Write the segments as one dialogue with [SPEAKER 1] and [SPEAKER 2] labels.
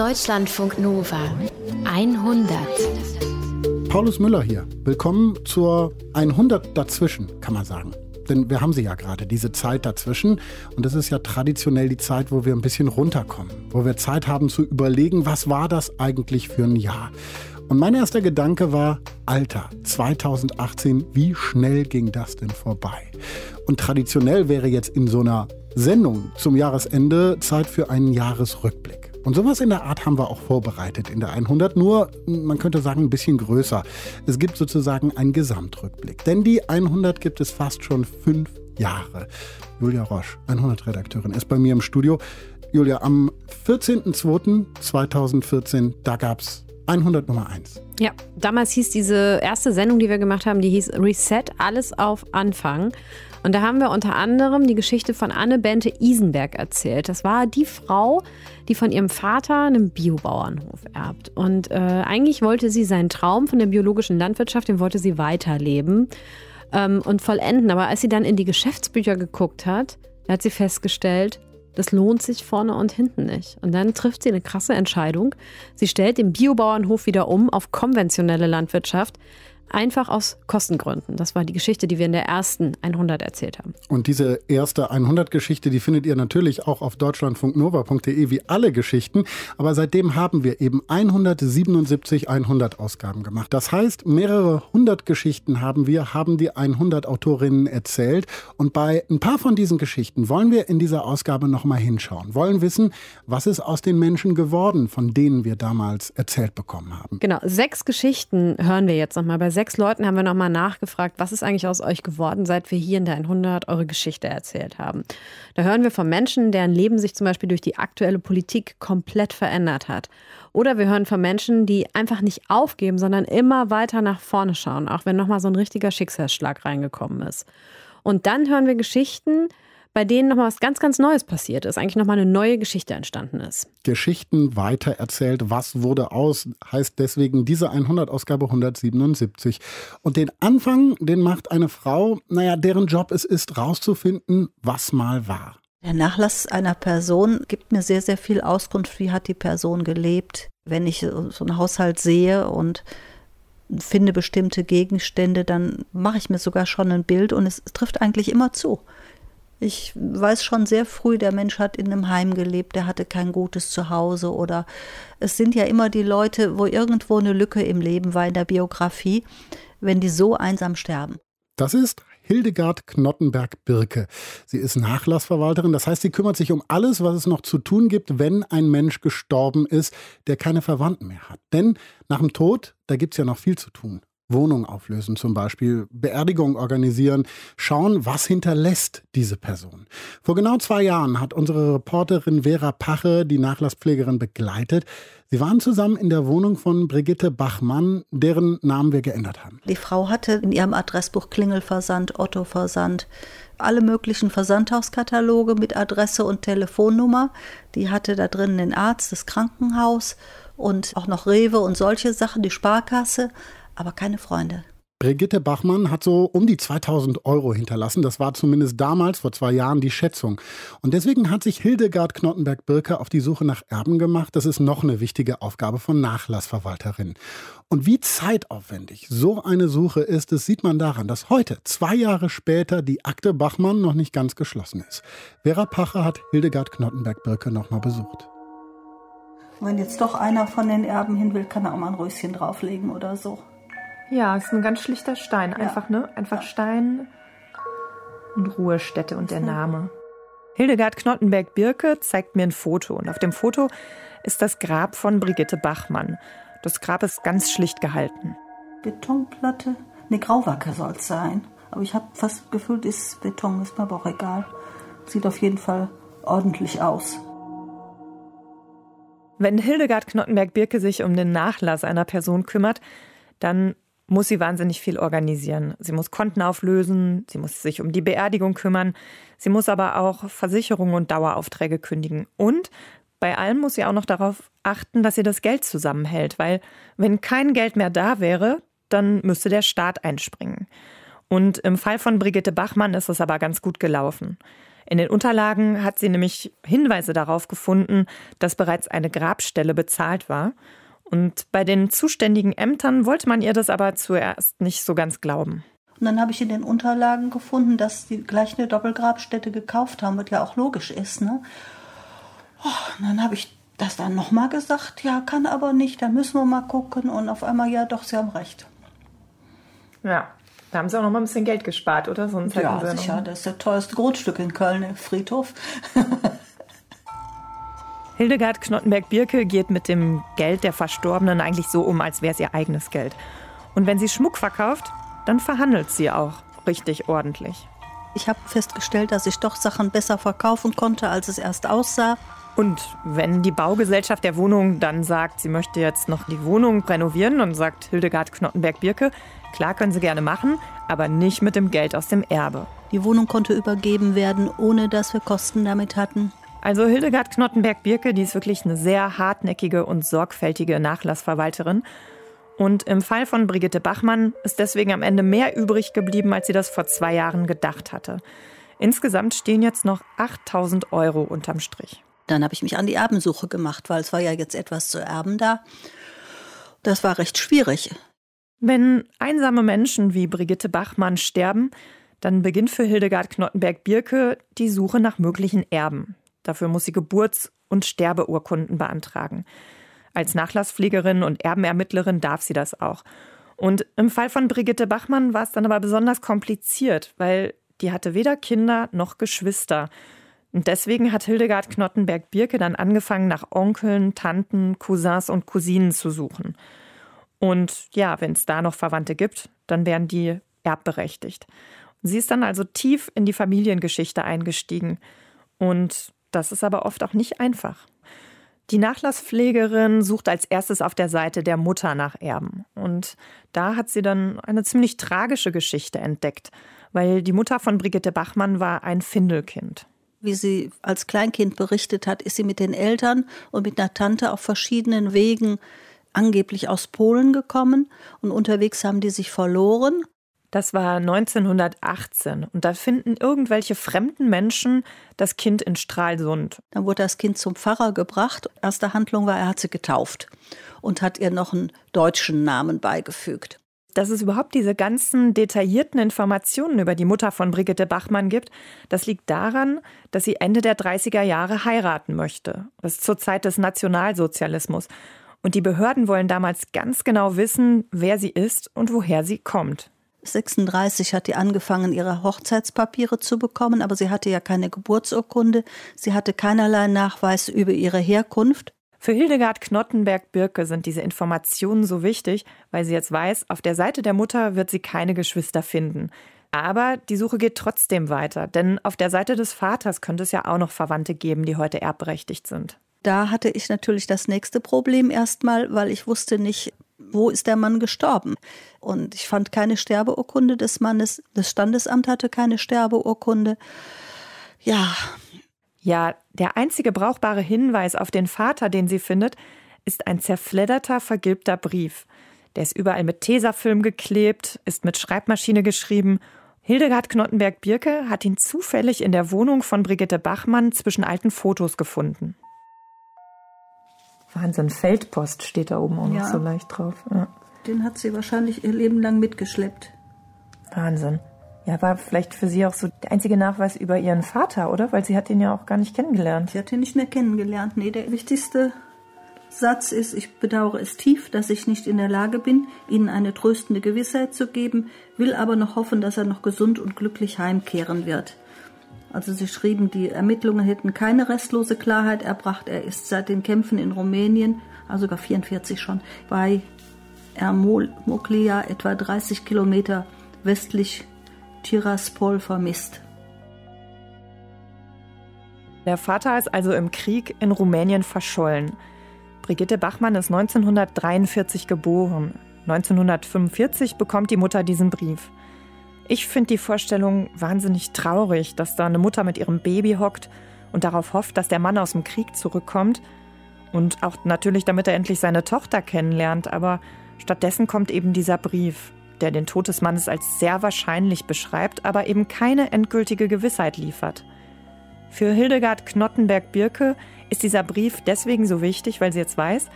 [SPEAKER 1] Deutschlandfunk Nova 100.
[SPEAKER 2] Paulus Müller hier. Willkommen zur 100 dazwischen, kann man sagen. Denn wir haben sie ja gerade, diese Zeit dazwischen. Und das ist ja traditionell die Zeit, wo wir ein bisschen runterkommen. Wo wir Zeit haben zu überlegen, was war das eigentlich für ein Jahr. Und mein erster Gedanke war, Alter, 2018, wie schnell ging das denn vorbei? Und traditionell wäre jetzt in so einer Sendung zum Jahresende Zeit für einen Jahresrückblick. Und sowas in der Art haben wir auch vorbereitet in der 100, nur man könnte sagen ein bisschen größer. Es gibt sozusagen einen Gesamtrückblick. Denn die 100 gibt es fast schon fünf Jahre. Julia Roche, 100-Redakteurin, ist bei mir im Studio. Julia, am 14.02.2014, da gab es 100 Nummer 1.
[SPEAKER 3] Ja, damals hieß diese erste Sendung, die wir gemacht haben, die hieß Reset, alles auf Anfang. Und da haben wir unter anderem die Geschichte von Anne Bente Isenberg erzählt. Das war die Frau, die von ihrem Vater einen Biobauernhof erbt. Und äh, eigentlich wollte sie seinen Traum von der biologischen Landwirtschaft, den wollte sie weiterleben ähm, und vollenden. Aber als sie dann in die Geschäftsbücher geguckt hat, hat sie festgestellt, das lohnt sich vorne und hinten nicht. Und dann trifft sie eine krasse Entscheidung. Sie stellt den Biobauernhof wieder um auf konventionelle Landwirtschaft. Einfach aus Kostengründen. Das war die Geschichte, die wir in der ersten 100 erzählt haben.
[SPEAKER 2] Und diese erste 100-Geschichte, die findet ihr natürlich auch auf deutschlandfunknova.de wie alle Geschichten. Aber seitdem haben wir eben 177 100-Ausgaben gemacht. Das heißt, mehrere hundert Geschichten haben wir, haben die 100 Autorinnen erzählt. Und bei ein paar von diesen Geschichten wollen wir in dieser Ausgabe nochmal hinschauen. Wollen wissen, was ist aus den Menschen geworden, von denen wir damals erzählt bekommen haben.
[SPEAKER 3] Genau, sechs Geschichten hören wir jetzt nochmal bei sechs Leuten haben wir nochmal nachgefragt, was ist eigentlich aus euch geworden, seit wir hier in der 100 eure Geschichte erzählt haben. Da hören wir von Menschen, deren Leben sich zum Beispiel durch die aktuelle Politik komplett verändert hat. Oder wir hören von Menschen, die einfach nicht aufgeben, sondern immer weiter nach vorne schauen, auch wenn nochmal so ein richtiger Schicksalsschlag reingekommen ist. Und dann hören wir Geschichten, bei denen nochmal was ganz, ganz Neues passiert ist, eigentlich nochmal eine neue Geschichte entstanden ist.
[SPEAKER 2] Geschichten weitererzählt, was wurde aus, heißt deswegen diese 100-Ausgabe 177. Und den Anfang, den macht eine Frau, naja, deren Job es ist, rauszufinden, was mal war.
[SPEAKER 4] Der Nachlass einer Person gibt mir sehr, sehr viel Auskunft, wie hat die Person gelebt. Wenn ich so einen Haushalt sehe und finde bestimmte Gegenstände, dann mache ich mir sogar schon ein Bild und es trifft eigentlich immer zu. Ich weiß schon sehr früh, der Mensch hat in einem Heim gelebt, der hatte kein gutes Zuhause oder es sind ja immer die Leute, wo irgendwo eine Lücke im Leben war in der Biografie, wenn die so einsam sterben.
[SPEAKER 2] Das ist Hildegard Knottenberg-Birke. Sie ist Nachlassverwalterin, das heißt, sie kümmert sich um alles, was es noch zu tun gibt, wenn ein Mensch gestorben ist, der keine Verwandten mehr hat. Denn nach dem Tod, da gibt es ja noch viel zu tun. Wohnung auflösen zum Beispiel, Beerdigung organisieren, schauen, was hinterlässt diese Person. Vor genau zwei Jahren hat unsere Reporterin Vera Pache die Nachlasspflegerin begleitet. Sie waren zusammen in der Wohnung von Brigitte Bachmann, deren Namen wir geändert haben.
[SPEAKER 4] Die Frau hatte in ihrem Adressbuch Klingelversand, Otto-Versand, alle möglichen Versandhauskataloge mit Adresse und Telefonnummer. Die hatte da drin den Arzt, das Krankenhaus und auch noch Rewe und solche Sachen, die Sparkasse aber keine Freunde.
[SPEAKER 2] Brigitte Bachmann hat so um die 2000 Euro hinterlassen. Das war zumindest damals, vor zwei Jahren, die Schätzung. Und deswegen hat sich Hildegard Knottenberg-Birke auf die Suche nach Erben gemacht. Das ist noch eine wichtige Aufgabe von Nachlassverwalterin. Und wie zeitaufwendig so eine Suche ist, das sieht man daran, dass heute, zwei Jahre später, die Akte Bachmann noch nicht ganz geschlossen ist. Vera Pache hat Hildegard Knottenberg-Birke nochmal besucht.
[SPEAKER 4] Wenn jetzt doch einer von den Erben hin will, kann er auch mal ein Röschen drauflegen oder so.
[SPEAKER 5] Ja, es ist ein ganz schlichter Stein. Einfach, ja. ne? Einfach Stein und Ruhestätte und der Name. Hildegard Knottenberg-Birke zeigt mir ein Foto. Und auf dem Foto ist das Grab von Brigitte Bachmann. Das Grab ist ganz schlicht gehalten.
[SPEAKER 4] Betonplatte? Ne, Grauwacke soll es sein. Aber ich habe fast gefühlt, ist Beton, ist mir aber auch egal. Sieht auf jeden Fall ordentlich aus.
[SPEAKER 5] Wenn Hildegard Knottenberg-Birke sich um den Nachlass einer Person kümmert, dann muss sie wahnsinnig viel organisieren. Sie muss Konten auflösen, sie muss sich um die Beerdigung kümmern, sie muss aber auch Versicherungen und Daueraufträge kündigen. Und bei allem muss sie auch noch darauf achten, dass sie das Geld zusammenhält, weil wenn kein Geld mehr da wäre, dann müsste der Staat einspringen. Und im Fall von Brigitte Bachmann ist es aber ganz gut gelaufen. In den Unterlagen hat sie nämlich Hinweise darauf gefunden, dass bereits eine Grabstelle bezahlt war. Und bei den zuständigen Ämtern wollte man ihr das aber zuerst nicht so ganz glauben.
[SPEAKER 4] Und dann habe ich in den Unterlagen gefunden, dass die gleich eine Doppelgrabstätte gekauft haben, was ja auch logisch ist. Ne? Oh, und dann habe ich das dann nochmal gesagt, ja, kann aber nicht, da müssen wir mal gucken. Und auf einmal, ja, doch, Sie haben recht.
[SPEAKER 5] Ja, da haben Sie auch noch mal ein bisschen Geld gespart, oder?
[SPEAKER 4] Sonst ja, sicher, das ist das teuerste Grundstück in Köln, der Friedhof.
[SPEAKER 5] Hildegard Knottenberg-Birke geht mit dem Geld der Verstorbenen eigentlich so um, als wäre es ihr eigenes Geld. Und wenn sie Schmuck verkauft, dann verhandelt sie auch richtig ordentlich.
[SPEAKER 4] Ich habe festgestellt, dass ich doch Sachen besser verkaufen konnte, als es erst aussah.
[SPEAKER 5] Und wenn die Baugesellschaft der Wohnung dann sagt, sie möchte jetzt noch die Wohnung renovieren und sagt Hildegard Knottenberg-Birke, klar können sie gerne machen, aber nicht mit dem Geld aus dem Erbe.
[SPEAKER 4] Die Wohnung konnte übergeben werden, ohne dass wir Kosten damit hatten.
[SPEAKER 5] Also Hildegard Knottenberg-Birke, die ist wirklich eine sehr hartnäckige und sorgfältige Nachlassverwalterin. Und im Fall von Brigitte Bachmann ist deswegen am Ende mehr übrig geblieben, als sie das vor zwei Jahren gedacht hatte. Insgesamt stehen jetzt noch 8000 Euro unterm Strich.
[SPEAKER 4] Dann habe ich mich an die Erbensuche gemacht, weil es war ja jetzt etwas zu erben da. Das war recht schwierig.
[SPEAKER 5] Wenn einsame Menschen wie Brigitte Bachmann sterben, dann beginnt für Hildegard Knottenberg-Birke die Suche nach möglichen Erben. Dafür muss sie Geburts- und Sterbeurkunden beantragen. Als Nachlasspflegerin und Erbenermittlerin darf sie das auch. Und im Fall von Brigitte Bachmann war es dann aber besonders kompliziert, weil die hatte weder Kinder noch Geschwister. Und deswegen hat Hildegard Knottenberg-Birke dann angefangen, nach Onkeln, Tanten, Cousins und Cousinen zu suchen. Und ja, wenn es da noch Verwandte gibt, dann wären die erbberechtigt. Sie ist dann also tief in die Familiengeschichte eingestiegen. Und das ist aber oft auch nicht einfach. Die Nachlasspflegerin sucht als erstes auf der Seite der Mutter nach Erben. Und da hat sie dann eine ziemlich tragische Geschichte entdeckt, weil die Mutter von Brigitte Bachmann war ein Findelkind.
[SPEAKER 4] Wie sie als Kleinkind berichtet hat, ist sie mit den Eltern und mit einer Tante auf verschiedenen Wegen angeblich aus Polen gekommen und unterwegs haben die sich verloren
[SPEAKER 5] das war 1918 und da finden irgendwelche fremden Menschen das Kind in Stralsund.
[SPEAKER 4] Dann wurde das Kind zum Pfarrer gebracht. Erste Handlung war, er hat sie getauft und hat ihr noch einen deutschen Namen beigefügt.
[SPEAKER 5] Dass es überhaupt diese ganzen detaillierten Informationen über die Mutter von Brigitte Bachmann gibt, das liegt daran, dass sie Ende der 30er Jahre heiraten möchte. Das ist zur Zeit des Nationalsozialismus. Und die Behörden wollen damals ganz genau wissen, wer sie ist und woher sie kommt.
[SPEAKER 4] 36 hat die angefangen, ihre Hochzeitspapiere zu bekommen, aber sie hatte ja keine Geburtsurkunde, sie hatte keinerlei Nachweis über ihre Herkunft.
[SPEAKER 5] Für Hildegard Knottenberg-Birke sind diese Informationen so wichtig, weil sie jetzt weiß, auf der Seite der Mutter wird sie keine Geschwister finden. Aber die Suche geht trotzdem weiter, denn auf der Seite des Vaters könnte es ja auch noch Verwandte geben, die heute erbberechtigt sind.
[SPEAKER 4] Da hatte ich natürlich das nächste Problem erstmal, weil ich wusste nicht, wo ist der Mann gestorben? Und ich fand keine Sterbeurkunde des Mannes. Das Standesamt hatte keine Sterbeurkunde. Ja.
[SPEAKER 5] Ja, der einzige brauchbare Hinweis auf den Vater, den sie findet, ist ein zerfledderter, vergilbter Brief. Der ist überall mit Tesafilm geklebt, ist mit Schreibmaschine geschrieben. Hildegard Knottenberg-Birke hat ihn zufällig in der Wohnung von Brigitte Bachmann zwischen alten Fotos gefunden. Wahnsinn, Feldpost steht da oben auch ja. noch so leicht drauf. Ja.
[SPEAKER 4] Den hat sie wahrscheinlich ihr Leben lang mitgeschleppt.
[SPEAKER 5] Wahnsinn. Ja, war vielleicht für sie auch so der einzige Nachweis über ihren Vater, oder? Weil sie hat ihn ja auch gar nicht kennengelernt.
[SPEAKER 4] Sie hat ihn nicht mehr kennengelernt. Nee, der wichtigste Satz ist, ich bedauere es tief, dass ich nicht in der Lage bin, Ihnen eine tröstende Gewissheit zu geben, will aber noch hoffen, dass er noch gesund und glücklich heimkehren wird. Also sie schrieben, die Ermittlungen hätten keine restlose Klarheit erbracht. Er ist seit den Kämpfen in Rumänien, also sogar 44 schon, bei Ermoklia etwa 30 Kilometer westlich Tiraspol vermisst.
[SPEAKER 5] Der Vater ist also im Krieg in Rumänien verschollen. Brigitte Bachmann ist 1943 geboren. 1945 bekommt die Mutter diesen Brief. Ich finde die Vorstellung wahnsinnig traurig, dass da eine Mutter mit ihrem Baby hockt und darauf hofft, dass der Mann aus dem Krieg zurückkommt. Und auch natürlich, damit er endlich seine Tochter kennenlernt. Aber stattdessen kommt eben dieser Brief, der den Tod des Mannes als sehr wahrscheinlich beschreibt, aber eben keine endgültige Gewissheit liefert. Für Hildegard Knottenberg-Birke ist dieser Brief deswegen so wichtig, weil sie jetzt weiß,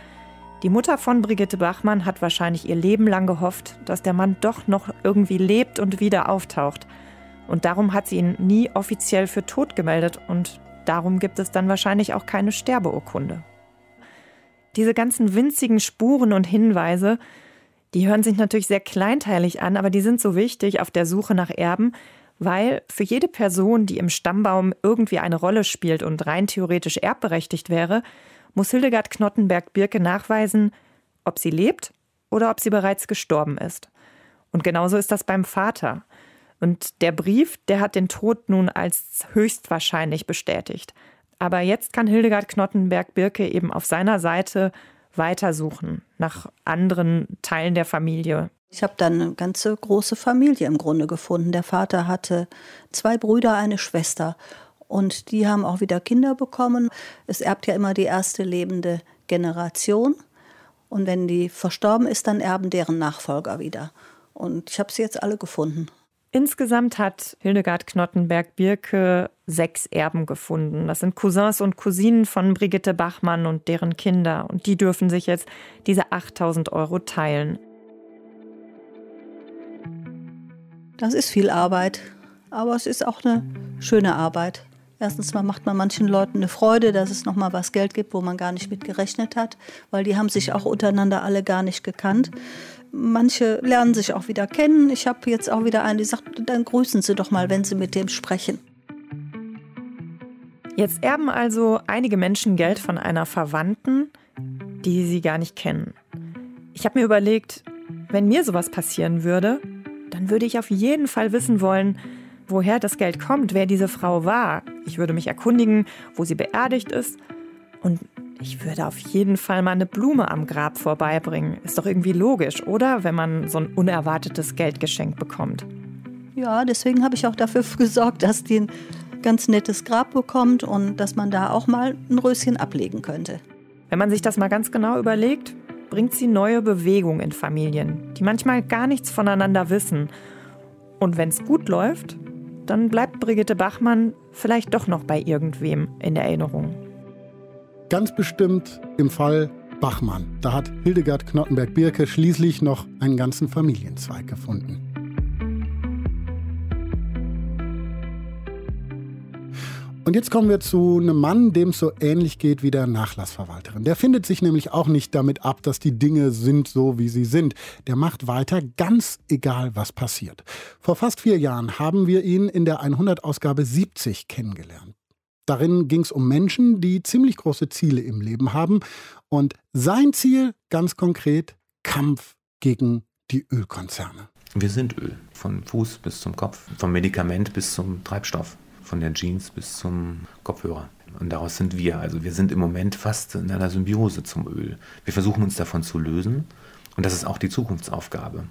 [SPEAKER 5] die Mutter von Brigitte Bachmann hat wahrscheinlich ihr Leben lang gehofft, dass der Mann doch noch irgendwie lebt und wieder auftaucht. Und darum hat sie ihn nie offiziell für tot gemeldet und darum gibt es dann wahrscheinlich auch keine Sterbeurkunde. Diese ganzen winzigen Spuren und Hinweise, die hören sich natürlich sehr kleinteilig an, aber die sind so wichtig auf der Suche nach Erben, weil für jede Person, die im Stammbaum irgendwie eine Rolle spielt und rein theoretisch erbberechtigt wäre, muss Hildegard Knottenberg-Birke nachweisen, ob sie lebt oder ob sie bereits gestorben ist. Und genauso ist das beim Vater. Und der Brief, der hat den Tod nun als höchstwahrscheinlich bestätigt. Aber jetzt kann Hildegard Knottenberg-Birke eben auf seiner Seite weitersuchen nach anderen Teilen der Familie.
[SPEAKER 4] Ich habe dann eine ganze große Familie im Grunde gefunden. Der Vater hatte zwei Brüder, eine Schwester. Und die haben auch wieder Kinder bekommen. Es erbt ja immer die erste lebende Generation. Und wenn die verstorben ist, dann erben deren Nachfolger wieder. Und ich habe sie jetzt alle gefunden.
[SPEAKER 5] Insgesamt hat Hildegard Knottenberg-Birke sechs Erben gefunden. Das sind Cousins und Cousinen von Brigitte Bachmann und deren Kinder. Und die dürfen sich jetzt diese 8000 Euro teilen.
[SPEAKER 4] Das ist viel Arbeit, aber es ist auch eine schöne Arbeit. Erstens mal macht man manchen Leuten eine Freude, dass es noch mal was Geld gibt, wo man gar nicht mit gerechnet hat, weil die haben sich auch untereinander alle gar nicht gekannt. Manche lernen sich auch wieder kennen. Ich habe jetzt auch wieder einen, die sagt, dann grüßen Sie doch mal, wenn Sie mit dem sprechen.
[SPEAKER 5] Jetzt erben also einige Menschen Geld von einer Verwandten, die sie gar nicht kennen. Ich habe mir überlegt, wenn mir sowas passieren würde, dann würde ich auf jeden Fall wissen wollen, woher das Geld kommt, wer diese Frau war. Ich würde mich erkundigen, wo sie beerdigt ist. Und ich würde auf jeden Fall mal eine Blume am Grab vorbeibringen. Ist doch irgendwie logisch, oder? Wenn man so ein unerwartetes Geldgeschenk bekommt.
[SPEAKER 4] Ja, deswegen habe ich auch dafür gesorgt, dass die ein ganz nettes Grab bekommt und dass man da auch mal ein Röschen ablegen könnte.
[SPEAKER 5] Wenn man sich das mal ganz genau überlegt, bringt sie neue Bewegung in Familien, die manchmal gar nichts voneinander wissen. Und wenn es gut läuft, dann bleibt Brigitte Bachmann vielleicht doch noch bei irgendwem in Erinnerung.
[SPEAKER 2] Ganz bestimmt im Fall Bachmann. Da hat Hildegard Knottenberg-Birke schließlich noch einen ganzen Familienzweig gefunden. Und jetzt kommen wir zu einem Mann, dem es so ähnlich geht wie der Nachlassverwalterin. Der findet sich nämlich auch nicht damit ab, dass die Dinge sind so, wie sie sind. Der macht weiter, ganz egal, was passiert. Vor fast vier Jahren haben wir ihn in der 100-Ausgabe 70 kennengelernt. Darin ging es um Menschen, die ziemlich große Ziele im Leben haben. Und sein Ziel, ganz konkret, Kampf gegen die Ölkonzerne.
[SPEAKER 6] Wir sind Öl, von Fuß bis zum Kopf, vom Medikament bis zum Treibstoff von der Jeans bis zum Kopfhörer. Und daraus sind wir. Also wir sind im Moment fast in einer Symbiose zum Öl. Wir versuchen uns davon zu lösen. Und das ist auch die Zukunftsaufgabe.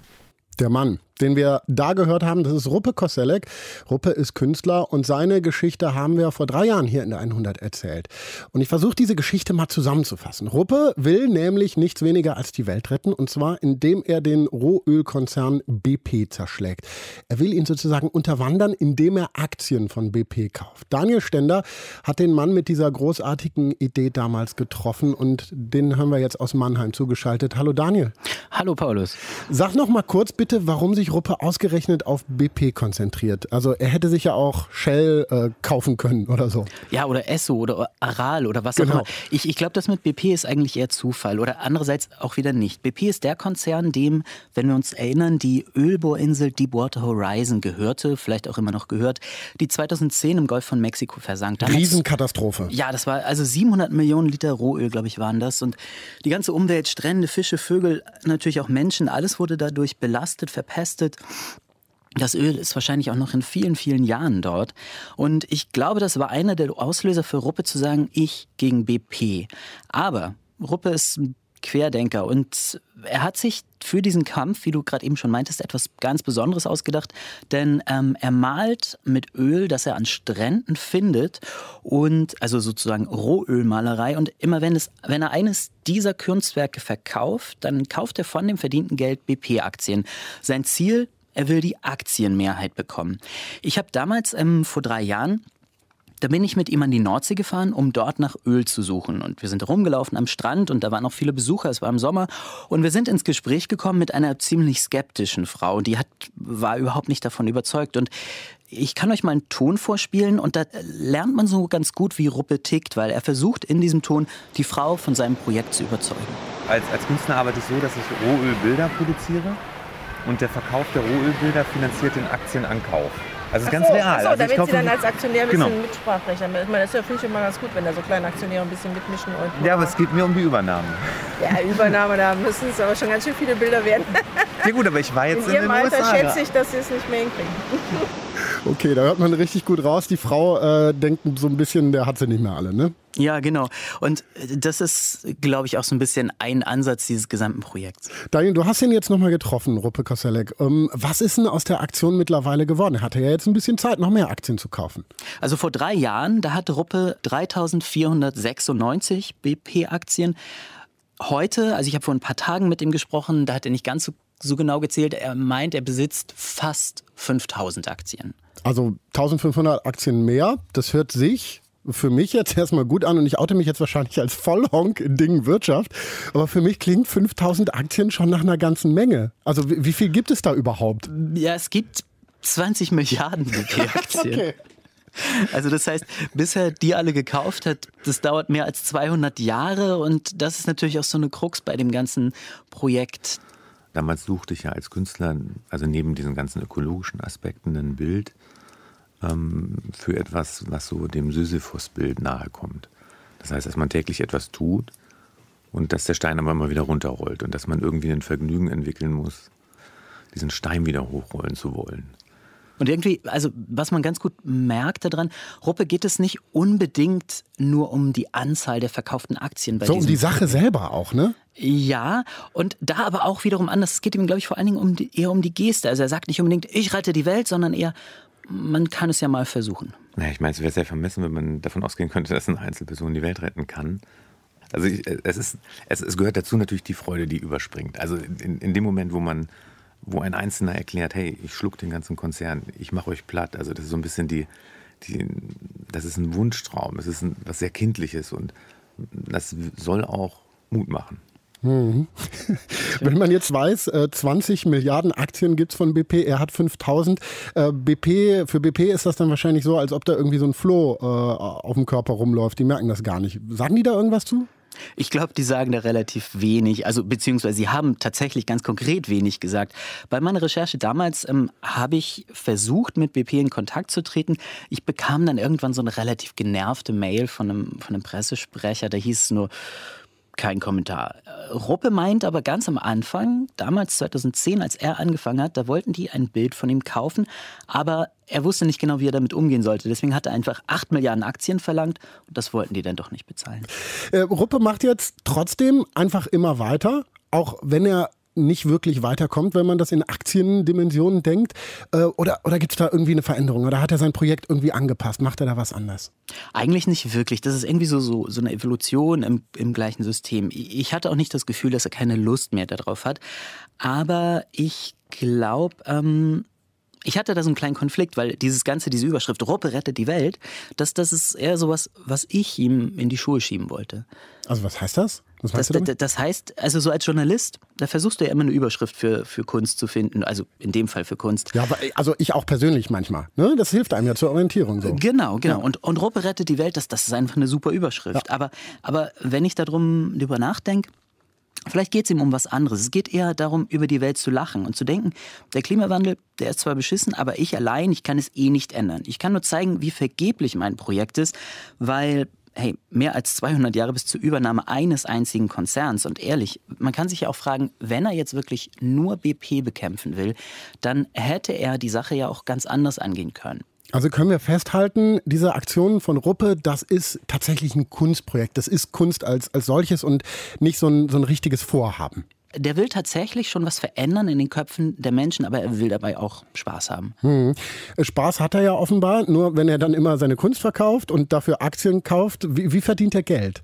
[SPEAKER 2] Der Mann, den wir da gehört haben, das ist Ruppe Koselek. Ruppe ist Künstler und seine Geschichte haben wir vor drei Jahren hier in der 100 erzählt. Und ich versuche diese Geschichte mal zusammenzufassen. Ruppe will nämlich nichts weniger als die Welt retten und zwar indem er den Rohölkonzern BP zerschlägt. Er will ihn sozusagen unterwandern, indem er Aktien von BP kauft. Daniel Stender hat den Mann mit dieser großartigen Idee damals getroffen und den haben wir jetzt aus Mannheim zugeschaltet. Hallo Daniel.
[SPEAKER 7] Hallo Paulus.
[SPEAKER 2] Sag noch mal kurz bitte, warum sich sich Ruppe ausgerechnet auf BP konzentriert? Also er hätte sich ja auch Shell äh, kaufen können oder so.
[SPEAKER 7] Ja, oder Esso oder Aral oder was
[SPEAKER 2] genau.
[SPEAKER 7] auch immer. Ich, ich glaube, das mit BP ist eigentlich eher Zufall oder andererseits auch wieder nicht. BP ist der Konzern, dem, wenn wir uns erinnern, die Ölbohrinsel Deepwater Horizon gehörte, vielleicht auch immer noch gehört, die 2010 im Golf von Mexiko versank.
[SPEAKER 2] Damals, Riesenkatastrophe.
[SPEAKER 7] Ja, das war also 700 Millionen Liter Rohöl, glaube ich, waren das. Und die ganze Umwelt, Strände, Fische, Vögel, natürlich auch Menschen, alles wurde dadurch belastet, verpestet getestet. Das Öl ist wahrscheinlich auch noch in vielen, vielen Jahren dort. Und ich glaube, das war einer der Auslöser für Ruppe zu sagen, ich gegen BP. Aber Ruppe ist ein Querdenker und er hat sich für diesen Kampf, wie du gerade eben schon meintest, etwas ganz Besonderes ausgedacht, denn ähm, er malt mit Öl, das er an Stränden findet und also sozusagen Rohölmalerei und immer wenn es, wenn er eines dieser Kunstwerke verkauft, dann kauft er von dem verdienten Geld BP-Aktien. Sein Ziel, er will die Aktienmehrheit bekommen. Ich habe damals ähm, vor drei Jahren Da bin ich mit ihm an die Nordsee gefahren, um dort nach Öl zu suchen. Und wir sind rumgelaufen am Strand und da waren noch viele Besucher, es war im Sommer. Und wir sind ins Gespräch gekommen mit einer ziemlich skeptischen Frau. Die hat, war überhaupt nicht davon überzeugt. Und ich kann euch mal einen Ton vorspielen und da lernt man so ganz gut, wie Ruppe tickt, weil er versucht in diesem Ton die Frau von seinem Projekt zu überzeugen.
[SPEAKER 6] Als, als Künstler arbeite ich so, dass ich Rohölbilder produziere und der Verkauf der Rohölbilder finanziert den Aktienankauf. Also es ist ganz real.
[SPEAKER 8] Achso,
[SPEAKER 6] also
[SPEAKER 8] damit
[SPEAKER 6] kaufe-
[SPEAKER 8] Sie dann als Aktionär ein bisschen
[SPEAKER 6] Genau.
[SPEAKER 8] Mitsprachrecht haben. Ich meine, das ist ja, finde ich immer ganz gut, wenn da so kleine Aktionäre ein bisschen mitmischen. Und
[SPEAKER 6] Ja, aber es geht mir um die Übernahme.
[SPEAKER 8] ja, Übernahme, da müssen es aber schon ganz schön viele Bilder werden.
[SPEAKER 6] Ja gut, aber ich war jetzt
[SPEAKER 8] In
[SPEAKER 6] in,
[SPEAKER 8] Ihrem
[SPEAKER 6] den
[SPEAKER 8] Alter
[SPEAKER 6] USA.
[SPEAKER 8] schätze ich, dass Sie es nicht mehr hinkriegen.
[SPEAKER 2] Okay, da hört man richtig gut raus. Die Frau äh, denkt so ein bisschen, der hat sie nicht mehr alle, ne?
[SPEAKER 7] Ja, genau. Und das ist, glaube ich, auch so ein bisschen ein Ansatz dieses gesamten Projekts.
[SPEAKER 2] Daniel, du hast ihn jetzt nochmal getroffen, Ruppe Koselleck. Ähm, was ist denn aus der Aktion mittlerweile geworden? Er hatte ja jetzt ein bisschen Zeit, noch mehr Aktien zu kaufen.
[SPEAKER 7] Also vor drei Jahren, da hatte Ruppe 3496 BP-Aktien. Heute, also ich habe vor ein paar Tagen mit ihm gesprochen, da hat er nicht ganz so, so genau gezählt. Er meint, er besitzt fast 5000 Aktien.
[SPEAKER 2] Also 1500 Aktien mehr. Das hört sich für mich jetzt erstmal gut an und ich oute mich jetzt wahrscheinlich als Vollhonk in Dingen Wirtschaft. Aber für mich klingt 5000 Aktien schon nach einer ganzen Menge. Also wie, wie viel gibt es da überhaupt?
[SPEAKER 7] Ja, es gibt 20 Milliarden BP-Aktien.
[SPEAKER 2] Okay.
[SPEAKER 7] Also das heißt, bis er die alle gekauft hat, das dauert mehr als 200 Jahre und das ist natürlich auch so eine Krux bei dem ganzen Projekt.
[SPEAKER 6] Damals suchte ich ja als Künstler, also neben diesen ganzen ökologischen Aspekten, ein Bild ähm, für etwas, was so dem Sisyphus-Bild nahe kommt. Das heißt, dass man täglich etwas tut und dass der Stein aber immer wieder runterrollt und dass man irgendwie ein Vergnügen entwickeln muss, diesen Stein wieder hochrollen zu wollen.
[SPEAKER 7] Und irgendwie, also was man ganz gut merkt daran, Ruppe geht es nicht unbedingt nur um die Anzahl der verkauften Aktien bei
[SPEAKER 2] So um die Sache selber auch, ne?
[SPEAKER 7] Ja, und da aber auch wiederum anders. Es geht ihm, glaube ich, vor allen Dingen um die, eher um die Geste. Also er sagt nicht unbedingt, ich rette die Welt, sondern eher, man kann es ja mal versuchen.
[SPEAKER 6] Naja, ich meine, es wäre sehr vermessen, wenn man davon ausgehen könnte, dass eine Einzelperson die Welt retten kann. Also ich, es, ist, es, es gehört dazu natürlich die Freude, die überspringt. Also in, in dem Moment, wo man, wo ein Einzelner erklärt, hey, ich schluck den ganzen Konzern, ich mache euch platt. Also das ist so ein bisschen die, die das ist ein Wunschtraum, es ist ein, was sehr Kindliches und das soll auch Mut machen.
[SPEAKER 2] Wenn man jetzt weiß, äh, 20 Milliarden Aktien gibt's von BP, er hat 5000. Äh, BP, für BP ist das dann wahrscheinlich so, als ob da irgendwie so ein Floh äh, auf dem Körper rumläuft. Die merken das gar nicht. Sagen die da irgendwas zu?
[SPEAKER 7] Ich glaube, die sagen da relativ wenig, also beziehungsweise sie haben tatsächlich ganz konkret wenig gesagt. Bei meiner Recherche damals ähm, habe ich versucht, mit BP in Kontakt zu treten. Ich bekam dann irgendwann so eine relativ genervte Mail von einem, von einem Pressesprecher, da hieß es nur, kein Kommentar. Äh, Ruppe meint aber ganz am Anfang, damals 2010, als er angefangen hat, da wollten die ein Bild von ihm kaufen, aber er wusste nicht genau, wie er damit umgehen sollte. Deswegen hat er einfach 8 Milliarden Aktien verlangt und das wollten die dann doch nicht bezahlen.
[SPEAKER 2] Äh, Ruppe macht jetzt trotzdem einfach immer weiter, auch wenn er nicht wirklich weiterkommt, wenn man das in Aktiendimensionen denkt? Äh, oder oder gibt es da irgendwie eine Veränderung? Oder hat er sein Projekt irgendwie angepasst? Macht er da was anders?
[SPEAKER 7] Eigentlich nicht wirklich. Das ist irgendwie so, so, so eine Evolution im, im gleichen System. Ich hatte auch nicht das Gefühl, dass er keine Lust mehr darauf hat. Aber ich glaube, ähm, ich hatte da so einen kleinen Konflikt, weil dieses Ganze, diese Überschrift, Ruppe rettet die Welt, das, das ist eher sowas, was ich ihm in die Schuhe schieben wollte.
[SPEAKER 2] Also was heißt das? Was
[SPEAKER 7] Das,
[SPEAKER 2] damit?
[SPEAKER 7] das, das heißt, also so als Journalist, da versuchst du ja immer eine Überschrift für, für Kunst zu finden, also in dem Fall für Kunst.
[SPEAKER 2] Ja, aber, also ich auch persönlich manchmal. Ne? Das hilft einem ja zur Orientierung so.
[SPEAKER 7] Genau, genau. Und, und Ruppe rettet die Welt, das, das ist einfach eine super Überschrift. Aber, aber wenn ich darum drüber nachdenke, vielleicht geht es ihm um was anderes. Es geht eher darum, über die Welt zu lachen und zu denken, der Klimawandel, der ist zwar beschissen, aber ich allein, ich kann es eh nicht ändern. Ich kann nur zeigen, wie vergeblich mein Projekt ist, weil hey, mehr als 200 Jahre bis zur Übernahme eines einzigen Konzerns. Und ehrlich, man kann sich ja auch fragen, wenn er jetzt wirklich nur BP bekämpfen will, dann hätte er die Sache ja auch ganz anders angehen können.
[SPEAKER 2] Also können wir festhalten, diese Aktion von Ruppe, das ist tatsächlich ein Kunstprojekt. Das ist Kunst als, als solches und nicht so ein, so ein richtiges Vorhaben.
[SPEAKER 7] Der will tatsächlich schon was verändern in den Köpfen der Menschen, aber er will dabei auch Spaß haben.
[SPEAKER 2] Hm. Spaß hat er ja offenbar, nur wenn er dann immer seine Kunst verkauft und dafür Aktien kauft. Wie, wie verdient er Geld?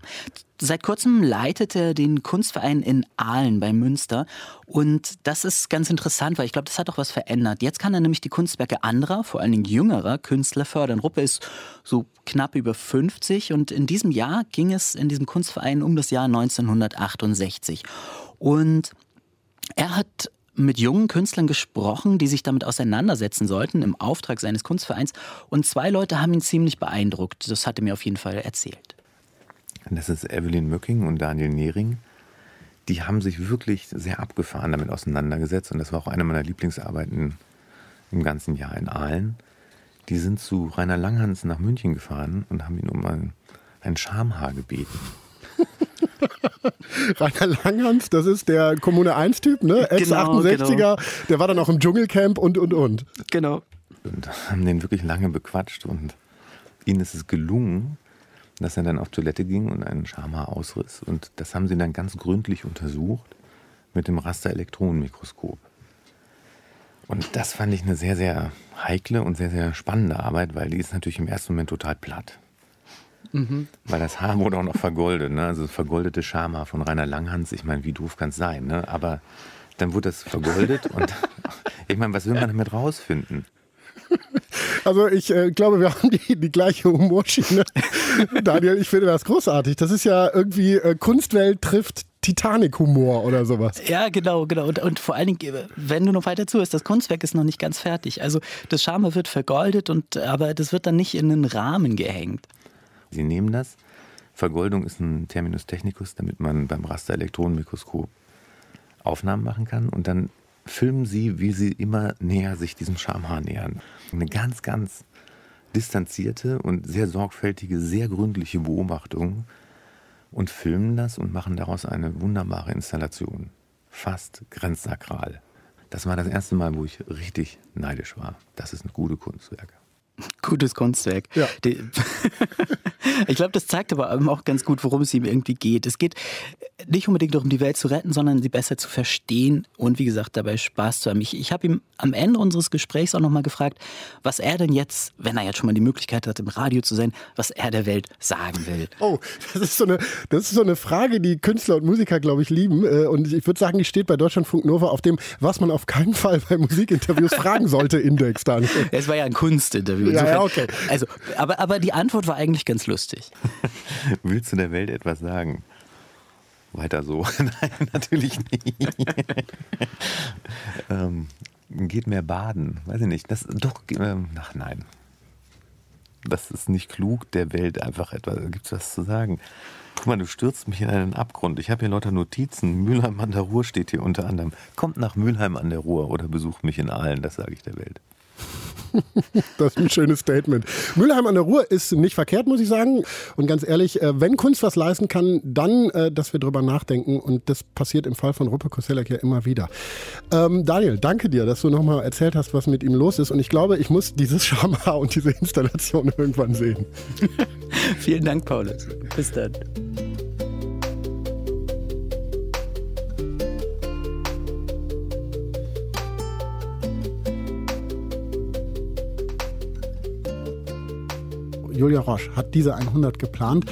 [SPEAKER 7] Seit kurzem leitet er den Kunstverein in Aalen bei Münster. Und das ist ganz interessant, weil ich glaube, das hat auch was verändert. Jetzt kann er nämlich die Kunstwerke anderer, vor allen Dingen jüngerer Künstler fördern. Ruppe ist so knapp über 50 und in diesem Jahr ging es in diesem Kunstverein um das Jahr 1968. Und er hat mit jungen Künstlern gesprochen, die sich damit auseinandersetzen sollten im Auftrag seines Kunstvereins. Und zwei Leute haben ihn ziemlich beeindruckt. Das hat er mir auf jeden Fall erzählt.
[SPEAKER 6] Das ist Evelyn Mücking und Daniel Nehring. Die haben sich wirklich sehr abgefahren damit auseinandergesetzt. Und das war auch eine meiner Lieblingsarbeiten im ganzen Jahr in Aalen. Die sind zu Rainer Langhans nach München gefahren und haben ihn um ein, ein Schamhaar gebeten.
[SPEAKER 2] Rainer Langhans, das ist der Kommune 1-Typ, ne? Ex-68er, genau, genau. der war dann auch im Dschungelcamp und, und, und.
[SPEAKER 7] Genau.
[SPEAKER 6] Und haben den wirklich lange bequatscht und ihnen ist es gelungen, dass er dann auf Toilette ging und einen Schamhaar ausriss. Und das haben sie dann ganz gründlich untersucht mit dem Rasterelektronenmikroskop. Und das fand ich eine sehr, sehr heikle und sehr, sehr spannende Arbeit, weil die ist natürlich im ersten Moment total platt. Mhm. Weil das Haar wurde auch noch vergoldet, ne? also vergoldete Schamhaar von Rainer Langhans. Ich meine, wie doof kann es sein? Ne? Aber dann wurde das vergoldet und ich meine, was will man damit rausfinden?
[SPEAKER 2] Also ich äh, glaube, wir haben die, die gleiche Humorschiene. Daniel, ich finde das großartig. Das ist ja irgendwie äh, Kunstwelt trifft Titanic-Humor oder sowas.
[SPEAKER 7] Ja, genau, genau. Und, und, vor allen Dingen, wenn du noch weiter zuhörst, das Kunstwerk ist noch nicht ganz fertig. Also das Schama wird vergoldet, und, aber das wird dann nicht in einen Rahmen gehängt.
[SPEAKER 6] Sie nehmen das. Vergoldung ist ein Terminus technicus, damit man beim Rasterelektronenmikroskop Aufnahmen machen kann. Und dann filmen sie, wie sie immer näher sich diesem Schamhaar nähern. Eine ganz, ganz distanzierte und sehr sorgfältige, sehr gründliche Beobachtung und filmen das und machen daraus eine wunderbare Installation. Fast grenzsakral. Das war das erste Mal, wo ich richtig neidisch war. Das ist ein gute Kunstwerk.
[SPEAKER 7] Gutes Kunstwerk.
[SPEAKER 2] Ja.
[SPEAKER 7] ich glaube, das zeigt aber auch ganz gut, worum es ihm irgendwie geht. Es geht nicht unbedingt darum, die Welt zu retten, sondern sie besser zu verstehen und wie gesagt, dabei Spaß zu haben. Ich, ich habe ihm am Ende unseres Gesprächs auch nochmal gefragt, was er denn jetzt, wenn er jetzt schon mal die Möglichkeit hat, im Radio zu sein, was er der Welt sagen will.
[SPEAKER 2] Oh, das ist so eine, das ist so eine Frage, die Künstler und Musiker, glaube ich, lieben. Äh, und ich würde sagen, die steht bei Deutschlandfunk Nova auf dem, was man auf keinen Fall bei Musikinterviews fragen sollte, Index dann.
[SPEAKER 7] Es war ja ein Kunstinterview.
[SPEAKER 2] Ja, ja, okay.
[SPEAKER 7] Also, aber, aber die Antwort war eigentlich ganz lustig.
[SPEAKER 6] Willst du der Welt etwas sagen? Weiter so. Nein, natürlich nicht. ähm, geht mehr baden. Weiß ich nicht. Das, doch, ähm, ach nein. Das ist nicht klug, der Welt einfach etwas. Gibt es was zu sagen? Guck mal, du stürzt mich in einen Abgrund. Ich habe hier lauter Notizen. Mülheim an der Ruhr steht hier unter anderem. Kommt nach Mülheim an der Ruhr oder besucht mich in Aalen, das sage ich der Welt.
[SPEAKER 2] Das ist ein schönes Statement. Mülheim an der Ruhr ist nicht verkehrt, muss ich sagen. Und ganz ehrlich, äh, wenn Kunst was leisten kann, dann, äh, dass wir drüber nachdenken. Und das passiert im Fall von Ruppe Koselleck ja immer wieder. Ähm, Daniel, danke dir, dass du nochmal erzählt hast, was mit ihm los ist. Und ich glaube, ich muss dieses Schamhaar und diese Installation irgendwann sehen.
[SPEAKER 7] Vielen Dank, Paulus. Bis dann.
[SPEAKER 2] Julia Roche hat diese 100 geplant.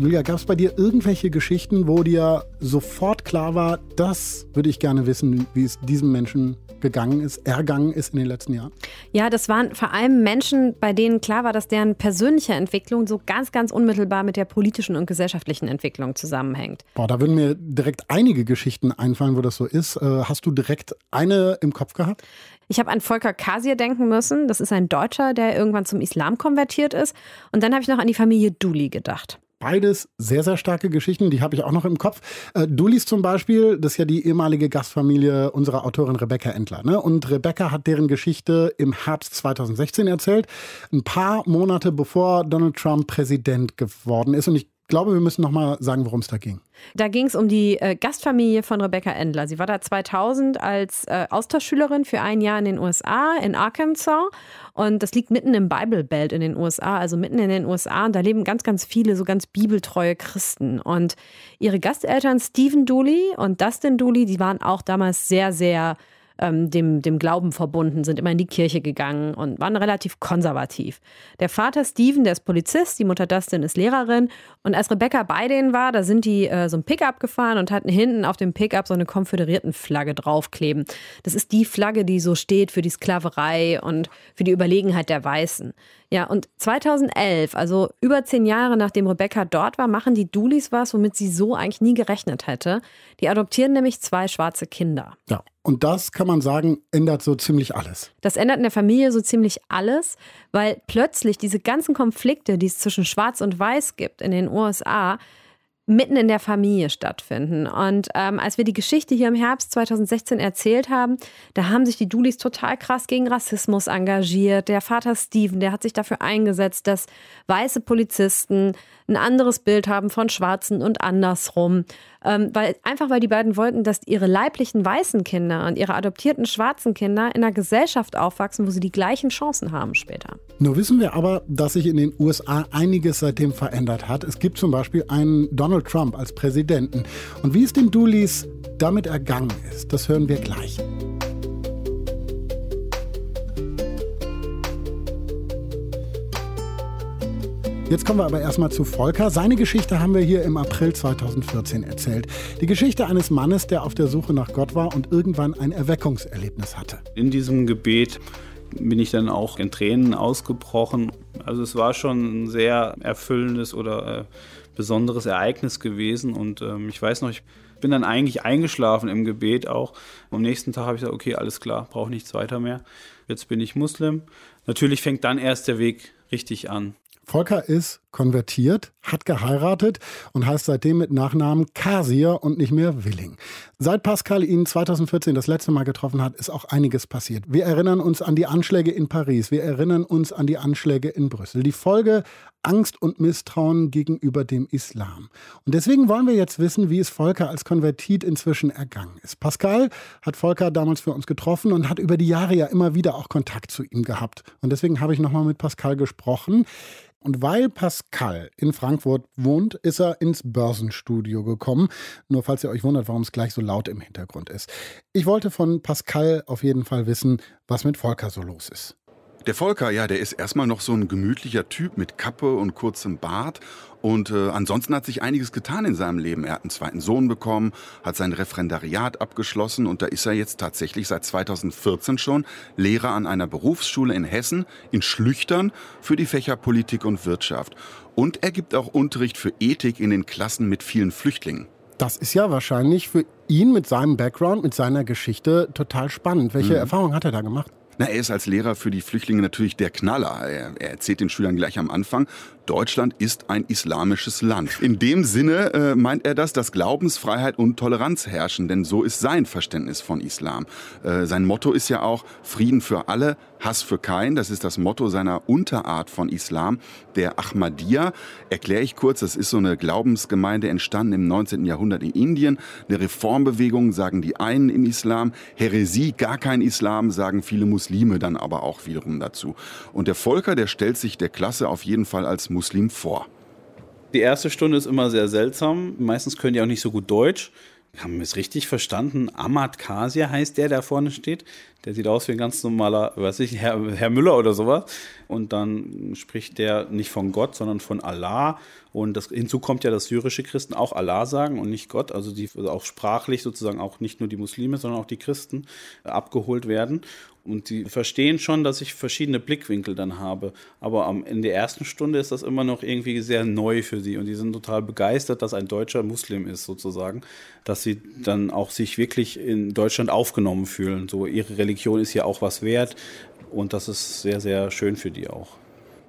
[SPEAKER 2] Julia, gab es bei dir irgendwelche Geschichten, wo dir sofort klar war, das würde ich gerne wissen, wie es diesem Menschen gegangen ist, ergangen ist in den letzten Jahren?
[SPEAKER 3] Ja, das waren vor allem Menschen, bei denen klar war, dass deren persönliche Entwicklung so ganz, ganz unmittelbar mit der politischen und gesellschaftlichen Entwicklung zusammenhängt.
[SPEAKER 2] Boah, da würden mir direkt einige Geschichten einfallen, wo das so ist. Äh, hast du direkt eine im Kopf gehabt?
[SPEAKER 3] Ich habe an Volker Kasir denken müssen. Das ist ein Deutscher, der irgendwann zum Islam konvertiert ist. Und dann habe ich noch an die Familie Duli gedacht.
[SPEAKER 2] Beides sehr, sehr starke Geschichten, die habe ich auch noch im Kopf. Äh, Dulis zum Beispiel, das ist ja die ehemalige Gastfamilie unserer Autorin Rebecca Entler. Ne? Und Rebecca hat deren Geschichte im Herbst 2016 erzählt, ein paar Monate bevor Donald Trump Präsident geworden ist. Und ich glaube, wir müssen noch mal sagen, worum es da ging.
[SPEAKER 3] Da ging es um die äh, Gastfamilie von Rebecca Endler. Sie war da 2000 als äh, Austauschschülerin für ein Jahr in den USA, in Arkansas. Und das liegt mitten im Bible Belt in den USA, also mitten in den USA. Und da leben ganz, ganz viele so ganz bibeltreue Christen. Und ihre Gasteltern Stephen Dooley und Dustin Dooley, die waren auch damals sehr, sehr ähm, dem, dem Glauben verbunden, sind immer in die Kirche gegangen und waren relativ konservativ. Der Vater Steven, der ist Polizist, die Mutter Dustin ist Lehrerin. Und als Rebecca bei denen war, da sind die äh, so ein Pickup gefahren und hatten hinten auf dem Pickup so eine Konföderiertenflagge draufkleben. Das ist die Flagge, die so steht für die Sklaverei und für die Überlegenheit der Weißen. Ja, und 2011, also über zehn Jahre nachdem Rebecca dort war, machen die Dooleys was, womit sie so eigentlich nie gerechnet hätte. Die adoptieren nämlich zwei schwarze Kinder.
[SPEAKER 2] Ja, und das kann man sagen, ändert so ziemlich alles.
[SPEAKER 3] Das ändert in der Familie so ziemlich alles, weil plötzlich diese ganzen Konflikte, die es zwischen Schwarz und Weiß gibt in den USA, mitten in der Familie stattfinden. Und ähm, als wir die Geschichte hier im Herbst 2016 erzählt haben, da haben sich die Dooleys total krass gegen Rassismus engagiert. Der Vater Steven, der hat sich dafür eingesetzt, dass weiße Polizisten ein anderes Bild haben von Schwarzen und andersrum. Ähm, weil, einfach weil die beiden wollten, dass ihre leiblichen weißen Kinder und ihre adoptierten schwarzen Kinder in einer Gesellschaft aufwachsen, wo sie die gleichen Chancen haben später.
[SPEAKER 2] Nur wissen wir aber, dass sich in den USA einiges seitdem verändert hat. Es gibt zum Beispiel einen Donald Trump als Präsidenten. Und wie es den Dooleys damit ergangen ist, das hören wir gleich. Jetzt kommen wir aber erstmal zu Volker. Seine Geschichte haben wir hier im April 2014 erzählt. Die Geschichte eines Mannes, der auf der Suche nach Gott war und irgendwann ein Erweckungserlebnis hatte.
[SPEAKER 9] In diesem Gebet bin ich dann auch in Tränen ausgebrochen. Also es war schon ein sehr erfüllendes oder äh, besonderes Ereignis gewesen. Und ähm, ich weiß noch, ich bin dann eigentlich eingeschlafen im Gebet auch. Am nächsten Tag habe ich gesagt, okay, alles klar, brauche nichts weiter mehr. Jetzt bin ich Muslim. Natürlich fängt dann erst der Weg richtig an.
[SPEAKER 2] Volker ist konvertiert, hat geheiratet und heißt seitdem mit Nachnamen Kasier und nicht mehr Willing. Seit Pascal ihn 2014 das letzte Mal getroffen hat, ist auch einiges passiert. Wir erinnern uns an die Anschläge in Paris, wir erinnern uns an die Anschläge in Brüssel. Die Folge Angst und Misstrauen gegenüber dem Islam. Und deswegen wollen wir jetzt wissen, wie es Volker als Konvertit inzwischen ergangen ist. Pascal hat Volker damals für uns getroffen und hat über die Jahre ja immer wieder auch Kontakt zu ihm gehabt. Und deswegen habe ich nochmal mit Pascal gesprochen. Und weil Pascal in Frankfurt wohnt, ist er ins Börsenstudio gekommen. Nur falls ihr euch wundert, warum es gleich so laut im Hintergrund ist. Ich wollte von Pascal auf jeden Fall wissen, was mit Volker so los ist.
[SPEAKER 10] Der Volker, ja, der ist erstmal noch so ein gemütlicher Typ mit Kappe und kurzem Bart. Und äh, ansonsten hat sich einiges getan in seinem Leben. Er hat einen zweiten Sohn bekommen, hat sein Referendariat abgeschlossen und da ist er jetzt tatsächlich seit 2014 schon Lehrer an einer Berufsschule in Hessen, in Schlüchtern, für die Fächer Politik und Wirtschaft. Und er gibt auch Unterricht für Ethik in den Klassen mit vielen Flüchtlingen.
[SPEAKER 2] Das ist ja wahrscheinlich für ihn mit seinem Background, mit seiner Geschichte total spannend. Welche mhm. Erfahrungen hat er da gemacht?
[SPEAKER 10] Na, er ist als Lehrer für die Flüchtlinge natürlich der Knaller. Er, er erzählt den Schülern gleich am Anfang, Deutschland ist ein islamisches Land. In dem Sinne äh, meint er das, dass Glaubensfreiheit und Toleranz herrschen, denn so ist sein Verständnis von Islam. Äh, sein Motto ist ja auch Frieden für alle, Hass für keinen. Das ist das Motto seiner Unterart von Islam, der Ahmadiyya. Erkläre ich kurz, das ist so eine Glaubensgemeinde entstanden im 19. Jahrhundert in Indien. Eine Reformbewegung, sagen die einen im Islam. Häresie, gar kein Islam, sagen viele Muslime dann aber auch wiederum dazu. Und der Volker, der stellt sich der Klasse auf jeden Fall als Muslim vor.
[SPEAKER 9] Die erste Stunde ist immer sehr seltsam. Meistens können die auch nicht so gut Deutsch. Haben wir es richtig verstanden? Ahmad Kasia heißt der, der vorne steht. Der sieht aus wie ein ganz normaler, weiß ich, Herr, Herr Müller oder sowas. Und dann spricht der nicht von Gott, sondern von Allah. Und das, hinzu kommt ja, dass syrische Christen auch Allah sagen und nicht Gott. Also die also auch sprachlich sozusagen auch nicht nur die Muslime, sondern auch die Christen abgeholt werden. Und die verstehen schon, dass ich verschiedene Blickwinkel dann habe. Aber am, in der ersten Stunde ist das immer noch irgendwie sehr neu für sie. Und die sind total begeistert, dass ein deutscher Muslim ist, sozusagen. Dass sie dann auch sich wirklich in Deutschland aufgenommen fühlen. So ihre Religion ist ja auch was wert. Und das ist sehr, sehr schön für die auch.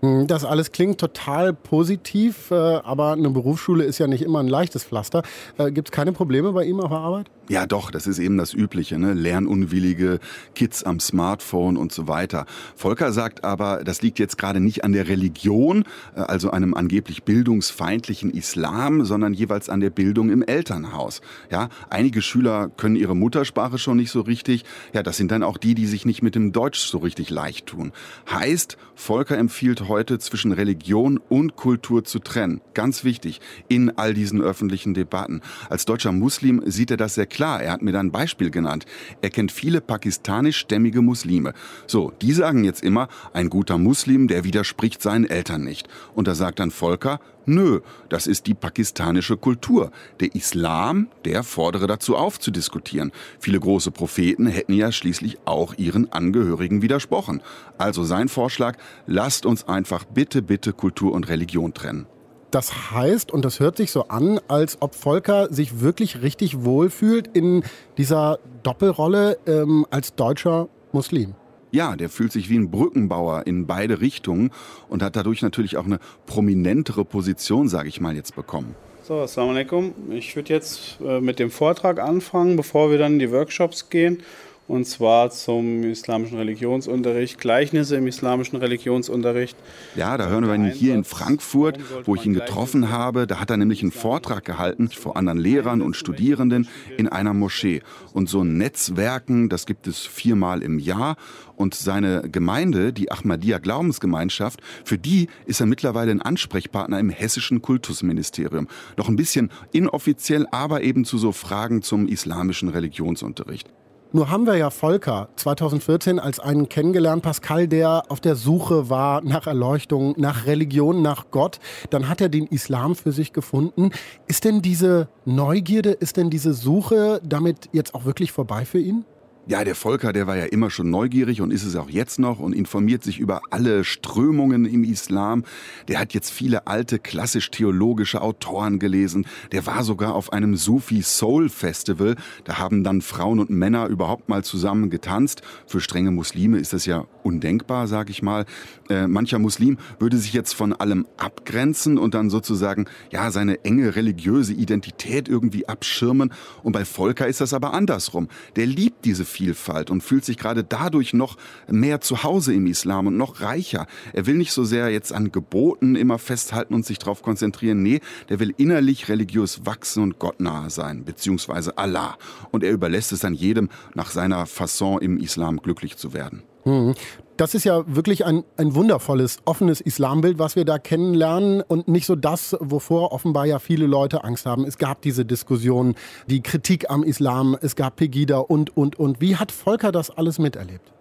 [SPEAKER 2] Hm, das alles klingt total positiv, äh, aber eine Berufsschule ist ja nicht immer ein leichtes Pflaster. Äh, Gibt es keine Probleme bei ihm auf der Arbeit?
[SPEAKER 10] Ja, doch, das ist eben das Übliche, ne? Lernunwillige, Kids am Smartphone und so weiter. Volker sagt aber, das liegt jetzt gerade nicht an der Religion, äh, also einem angeblich bildungsfeindlichen Islam, sondern jeweils an der Bildung im Elternhaus. Ja, einige Schüler können ihre Muttersprache schon nicht so richtig. Ja, das sind dann auch die, die sich nicht mit dem Deutsch so richtig leicht tun. Heißt, Volker empfiehlt heute zwischen Religion und Kultur zu trennen. Ganz wichtig in all diesen öffentlichen Debatten. Als deutscher Muslim sieht er das sehr klar. Er hat mir da ein Beispiel genannt. Er kennt viele pakistanischstämmige Muslime. So, die sagen jetzt immer, ein guter Muslim, der widerspricht seinen Eltern nicht. Und da sagt dann Volker, Nö, das ist die pakistanische Kultur. Der Islam, der fordere dazu auf zu diskutieren. Viele große Propheten hätten ja schließlich auch ihren Angehörigen widersprochen. Also sein Vorschlag, lasst uns einfach bitte, bitte Kultur und Religion trennen.
[SPEAKER 2] Das heißt, und das hört sich so an, als ob Volker sich wirklich richtig wohlfühlt in dieser Doppelrolle ähm, als deutscher Muslim.
[SPEAKER 10] Ja, der fühlt sich wie ein Brückenbauer in beide Richtungen und hat dadurch natürlich auch eine prominentere Position, sage ich mal, jetzt bekommen.
[SPEAKER 9] So, Assalamu alaikum. Ich würde jetzt äh, mit dem Vortrag anfangen, bevor wir dann in die Workshops gehen und zwar zum islamischen Religionsunterricht, Gleichnisse im islamischen Religionsunterricht.
[SPEAKER 10] Ja, da hören wir ihn hier in Frankfurt, wo ich ihn getroffen habe. Da hat er nämlich einen Vortrag gehalten vor anderen Lehrern und Studierenden in einer Moschee. Und so Netzwerken, das gibt es viermal im Jahr. Und seine Gemeinde, die Ahmadiyya Glaubensgemeinschaft, für die ist er mittlerweile ein Ansprechpartner im hessischen Kultusministerium. Noch ein bisschen inoffiziell, aber eben zu so Fragen zum islamischen Religionsunterricht.
[SPEAKER 2] Nur haben wir ja Volker 2014 als einen kennengelernt, Pascal, der auf der Suche war nach Erleuchtung, nach Religion, nach Gott. Dann hat er den Islam für sich gefunden. Ist denn diese Neugierde, ist denn diese Suche damit jetzt auch wirklich vorbei für ihn?
[SPEAKER 10] Ja, der Volker, der war ja immer schon neugierig und ist es auch jetzt noch und informiert sich über alle Strömungen im Islam. Der hat jetzt viele alte klassisch-theologische Autoren gelesen. Der war sogar auf einem Sufi Soul Festival. Da haben dann Frauen und Männer überhaupt mal zusammen getanzt. Für strenge Muslime ist das ja undenkbar, sag ich mal. Äh, mancher Muslim würde sich jetzt von allem abgrenzen und dann sozusagen, ja, seine enge religiöse Identität irgendwie abschirmen. Und bei Volker ist das aber andersrum. Der liebt diese Vielfalt und fühlt sich gerade dadurch noch mehr zu Hause im Islam und noch reicher. Er will nicht so sehr jetzt an Geboten immer festhalten und sich darauf konzentrieren. Nee, der will innerlich religiös wachsen und gottnahe sein, beziehungsweise Allah. Und er überlässt es dann jedem, nach seiner Fasson im Islam glücklich zu werden.
[SPEAKER 2] Mhm. Das ist ja wirklich ein, ein wundervolles, offenes Islambild, was wir da kennenlernen und nicht so das, wovor offenbar ja viele Leute Angst haben. Es gab diese Diskussion, die Kritik am Islam, es gab Pegida und, und, und. Wie hat Volker das alles miterlebt?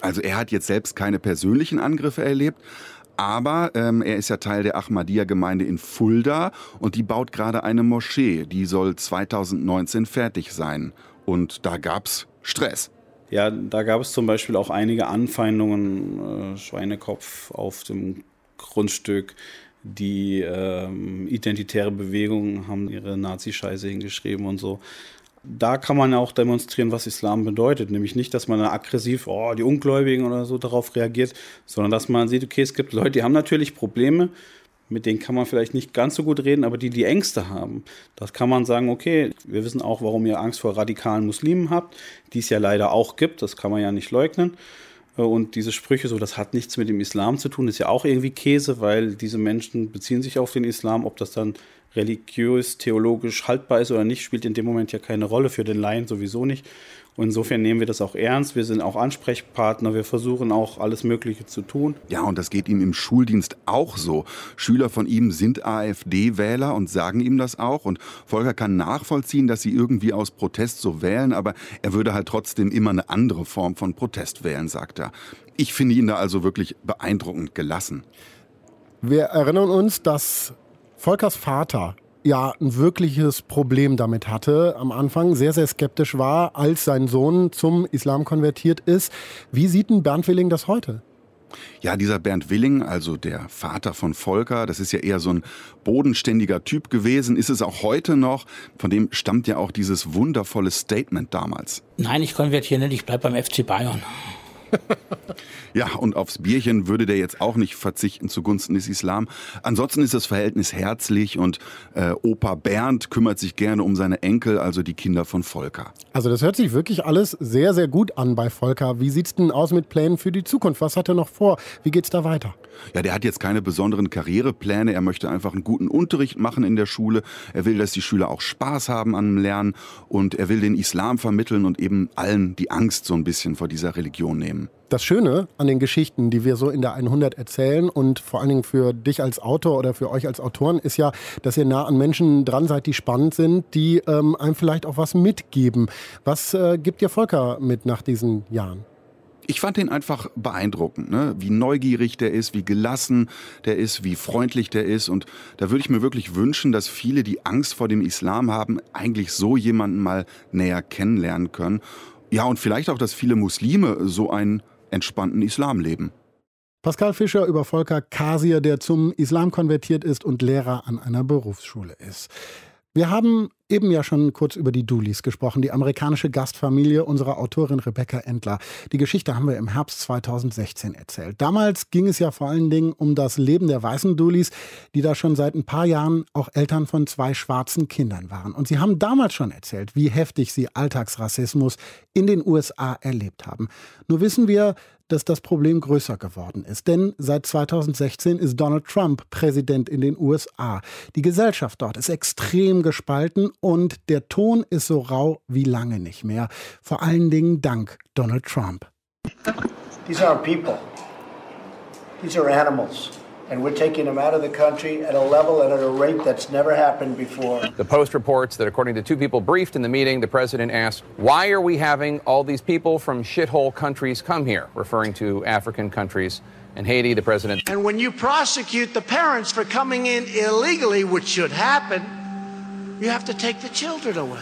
[SPEAKER 10] Also er hat jetzt selbst keine persönlichen Angriffe erlebt, aber ähm, er ist ja Teil der Ahmadiyya-Gemeinde in Fulda und die baut gerade eine Moschee. Die soll 2019 fertig sein. Und da gab's Stress.
[SPEAKER 9] Ja, da gab es zum Beispiel auch einige Anfeindungen, äh, Schweinekopf auf dem Grundstück. Die ähm, identitäre Bewegungen haben ihre Nazi-Scheiße hingeschrieben und so. Da kann man auch demonstrieren, was Islam bedeutet. Nämlich nicht, dass man aggressiv, oh, die Ungläubigen oder so darauf reagiert, sondern dass man sieht, okay, es gibt Leute, die haben natürlich Probleme, mit denen kann man vielleicht nicht ganz so gut reden, aber die, die Ängste haben, das kann man sagen, okay, wir wissen auch, warum ihr Angst vor radikalen Muslimen habt, die es ja leider auch gibt, das kann man ja nicht leugnen. Äh, und diese Sprüche, so, das hat nichts mit dem Islam zu tun, ist ja auch irgendwie Käse, weil diese Menschen beziehen sich auf den Islam. Ob das dann religiös, theologisch haltbar ist oder nicht, spielt in dem Moment ja keine Rolle, für den Laien sowieso nicht. Und insofern nehmen wir das auch ernst. Wir sind auch Ansprechpartner. Wir versuchen auch alles Mögliche zu tun.
[SPEAKER 10] Ja, und das geht ihm im Schuldienst auch so. Schüler von ihm sind AfD-Wähler und sagen ihm das auch. Und Volker kann nachvollziehen, dass sie irgendwie aus Protest so wählen, aber er würde halt trotzdem immer eine andere Form von Protest wählen, sagt er. Ich finde ihn da also wirklich beeindruckend gelassen.
[SPEAKER 2] Wir erinnern uns, dass Volkers Vater ja ein wirkliches Problem damit hatte am Anfang, sehr, sehr skeptisch war, als sein Sohn zum Islam konvertiert ist. Wie sieht denn Bernd Willing das heute?
[SPEAKER 10] Ja, dieser Bernd Willing, also der Vater von Volker, das ist ja eher so ein bodenständiger Typ gewesen, ist es auch heute noch. Von dem stammt ja auch dieses wundervolle Statement damals.
[SPEAKER 11] Nein, ich konvertiere nicht, ich bleibe beim FC Bayern.
[SPEAKER 10] Ja, und aufs Bierchen würde der jetzt auch nicht verzichten zugunsten des Islam. Ansonsten ist das Verhältnis herzlich und äh, Opa Bernd kümmert sich gerne um seine Enkel, also die Kinder von Volker.
[SPEAKER 2] Also das hört sich wirklich alles sehr, sehr gut an bei Volker. Wie sieht's denn aus mit Plänen für die Zukunft? Was hat er noch vor? Wie geht's da weiter?
[SPEAKER 10] Ja, der hat jetzt keine besonderen Karrierepläne. Er möchte einfach einen guten Unterricht machen in der Schule. Er will, dass die Schüler auch Spaß haben am Lernen und er will den Islam vermitteln und eben allen die Angst so ein bisschen vor dieser Religion nehmen.
[SPEAKER 2] Das Schöne an den Geschichten, die wir so in der 100 erzählen und vor allen Dingen für dich als Autor oder für euch als Autoren, ist ja, dass ihr nah an Menschen dran seid, die spannend sind, die ähm, einem vielleicht auch was mitgeben. Was äh, gibt dir Volker mit nach diesen Jahren?
[SPEAKER 10] Ich fand ihn einfach beeindruckend, ne? wie neugierig der ist, wie gelassen der ist, wie freundlich der ist. Und da würde ich mir wirklich wünschen, dass viele, die Angst vor dem Islam haben, eigentlich so jemanden mal näher kennenlernen können. Ja, und vielleicht auch, dass viele Muslime so einen entspannten Islam leben.
[SPEAKER 2] Pascal Fischer über Volker Kasir, der zum Islam konvertiert ist und Lehrer an einer Berufsschule ist. Wir haben eben ja schon kurz über die Dooleys gesprochen, die amerikanische Gastfamilie unserer Autorin Rebecca Endler. Die Geschichte haben wir im Herbst 2016 erzählt. Damals ging es ja vor allen Dingen um das Leben der weißen Dooleys, die da schon seit ein paar Jahren auch Eltern von zwei schwarzen Kindern waren. Und sie haben damals schon erzählt, wie heftig sie Alltagsrassismus in den USA erlebt haben. Nur wissen wir, dass das Problem größer geworden ist. Denn seit 2016 ist Donald Trump Präsident in den USA. Die Gesellschaft dort ist extrem gespalten und der Ton ist so rau wie lange nicht mehr. Vor allen Dingen dank Donald Trump.
[SPEAKER 11] These aren't people. These are animals. And we're taking them out of the country at a level and at a rate that's never happened before.
[SPEAKER 12] The Post reports that according to two people briefed in the meeting, the president asked, Why are we having all these people from shithole countries come here? referring to African countries. and Haiti, the president.
[SPEAKER 11] And when you prosecute the parents for coming in illegally, which should happen, you have to take the children away.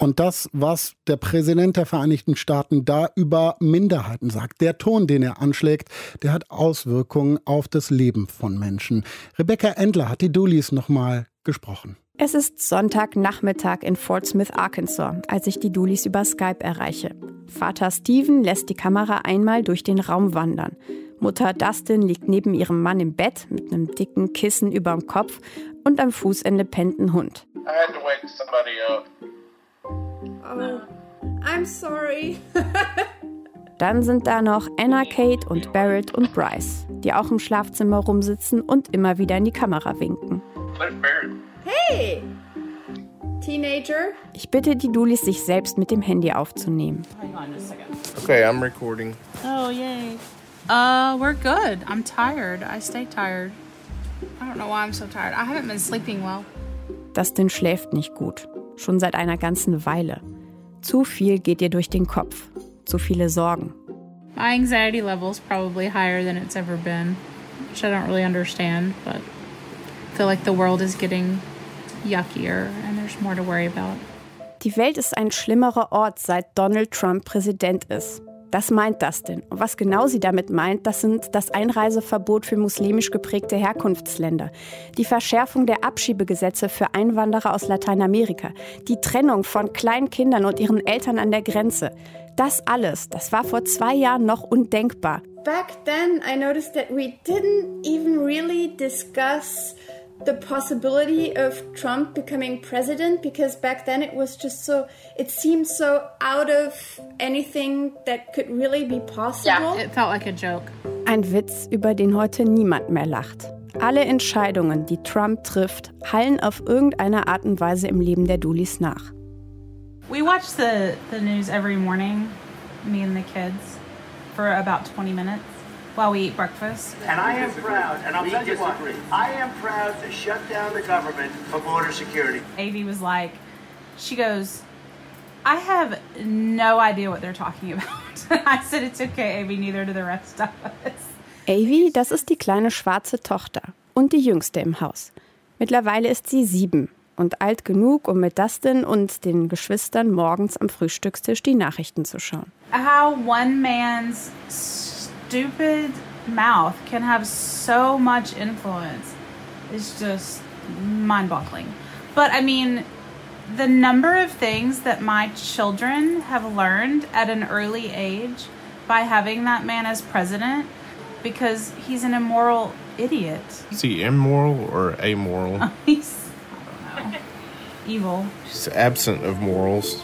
[SPEAKER 2] Und das, was der Präsident der Vereinigten Staaten da über Minderheiten sagt, der Ton, den er anschlägt, der hat Auswirkungen auf das Leben von Menschen. Rebecca Endler hat die Doolies nochmal gesprochen.
[SPEAKER 13] Es ist Sonntagnachmittag in Fort Smith, Arkansas, als ich die Doolies über Skype erreiche. Vater Steven lässt die Kamera einmal durch den Raum wandern. Mutter Dustin liegt neben ihrem Mann im Bett mit einem dicken Kissen überm Kopf und am Fußende pennt ein Hund. I had to wake somebody up. Oh, I'm sorry. Dann sind da noch Anna, Kate und Barrett und Bryce, die auch im Schlafzimmer rumsitzen und immer wieder in die Kamera winken. Hey! Teenager? Ich bitte die Dulis, sich selbst mit dem Handy aufzunehmen.
[SPEAKER 14] Okay, I'm recording.
[SPEAKER 15] Oh, yay. Uh, we're good. I'm tired. I stay tired. I don't know why I'm so tired. I haven't been sleeping well.
[SPEAKER 13] Dustin schläft nicht gut. Schon seit einer ganzen Weile. Zu viel geht ihr durch den Kopf. Zu viele Sorgen.
[SPEAKER 15] My anxiety level is probably higher than it's ever been, which I don't really understand, but I feel like the world is getting yuckier and there's more to worry about.
[SPEAKER 13] Die Welt ist ein schlimmerer Ort, seit Donald Trump Präsident ist. Das meint Dustin. Und was genau sie damit meint, das sind das Einreiseverbot für muslimisch geprägte Herkunftsländer, die Verschärfung der Abschiebegesetze für Einwanderer aus Lateinamerika, die Trennung von kleinen Kindern und ihren Eltern an der Grenze. Das alles, das war vor zwei Jahren noch undenkbar.
[SPEAKER 16] Back then I noticed that we didn't even really discuss the possibility of Trump becoming president because back then it was just so it seemed so out of anything that could really be possible.
[SPEAKER 15] Yeah, it felt like a joke.
[SPEAKER 13] Ein Witz, über den heute niemand mehr lacht. Alle Entscheidungen, die Trump trifft, hallen auf irgendeine Art und Weise im Leben der Dulis nach.
[SPEAKER 15] We watch the, the news every morning, me and the kids, for about 20 minutes while we eat breakfast.
[SPEAKER 11] And I am proud, and I'll tell you what, I am proud to shut down the government for border security.
[SPEAKER 15] Avi was like, she goes, I have no idea what they're talking about. I said, it's okay, Avi, neither do the rest of us.
[SPEAKER 13] Avi, das ist die kleine schwarze Tochter und die jüngste im Haus. Mittlerweile ist sie sieben und alt genug, um mit Dustin und den Geschwistern morgens am Frühstückstisch die Nachrichten zu schauen.
[SPEAKER 15] How one man's stupid mouth can have so much influence is just mind boggling. But I mean,
[SPEAKER 17] the number of things that my children have learned at an early age by having that man as president because he's an immoral idiot.
[SPEAKER 14] Is he immoral or amoral?
[SPEAKER 17] he's, I don't know, evil.
[SPEAKER 14] He's absent of morals.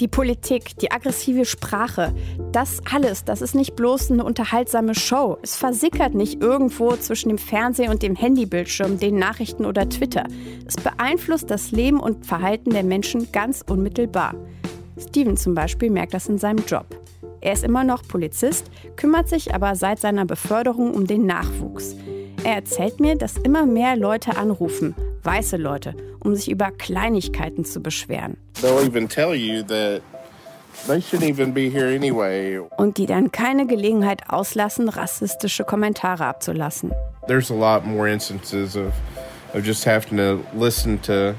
[SPEAKER 13] Die Politik, die aggressive Sprache, das alles, das ist nicht bloß eine unterhaltsame Show. Es versickert nicht irgendwo zwischen dem Fernseher und dem Handybildschirm, den Nachrichten oder Twitter. Es beeinflusst das Leben und Verhalten der Menschen ganz unmittelbar. Steven zum Beispiel merkt das in seinem Job. Er ist immer noch Polizist, kümmert sich aber seit seiner Beförderung um den Nachwuchs. Er erzählt mir, dass immer mehr Leute anrufen, weiße Leute, um sich über Kleinigkeiten zu beschweren. Und die dann keine Gelegenheit auslassen, rassistische Kommentare abzulassen.
[SPEAKER 14] There's a lot more instances of, of just having to listen to,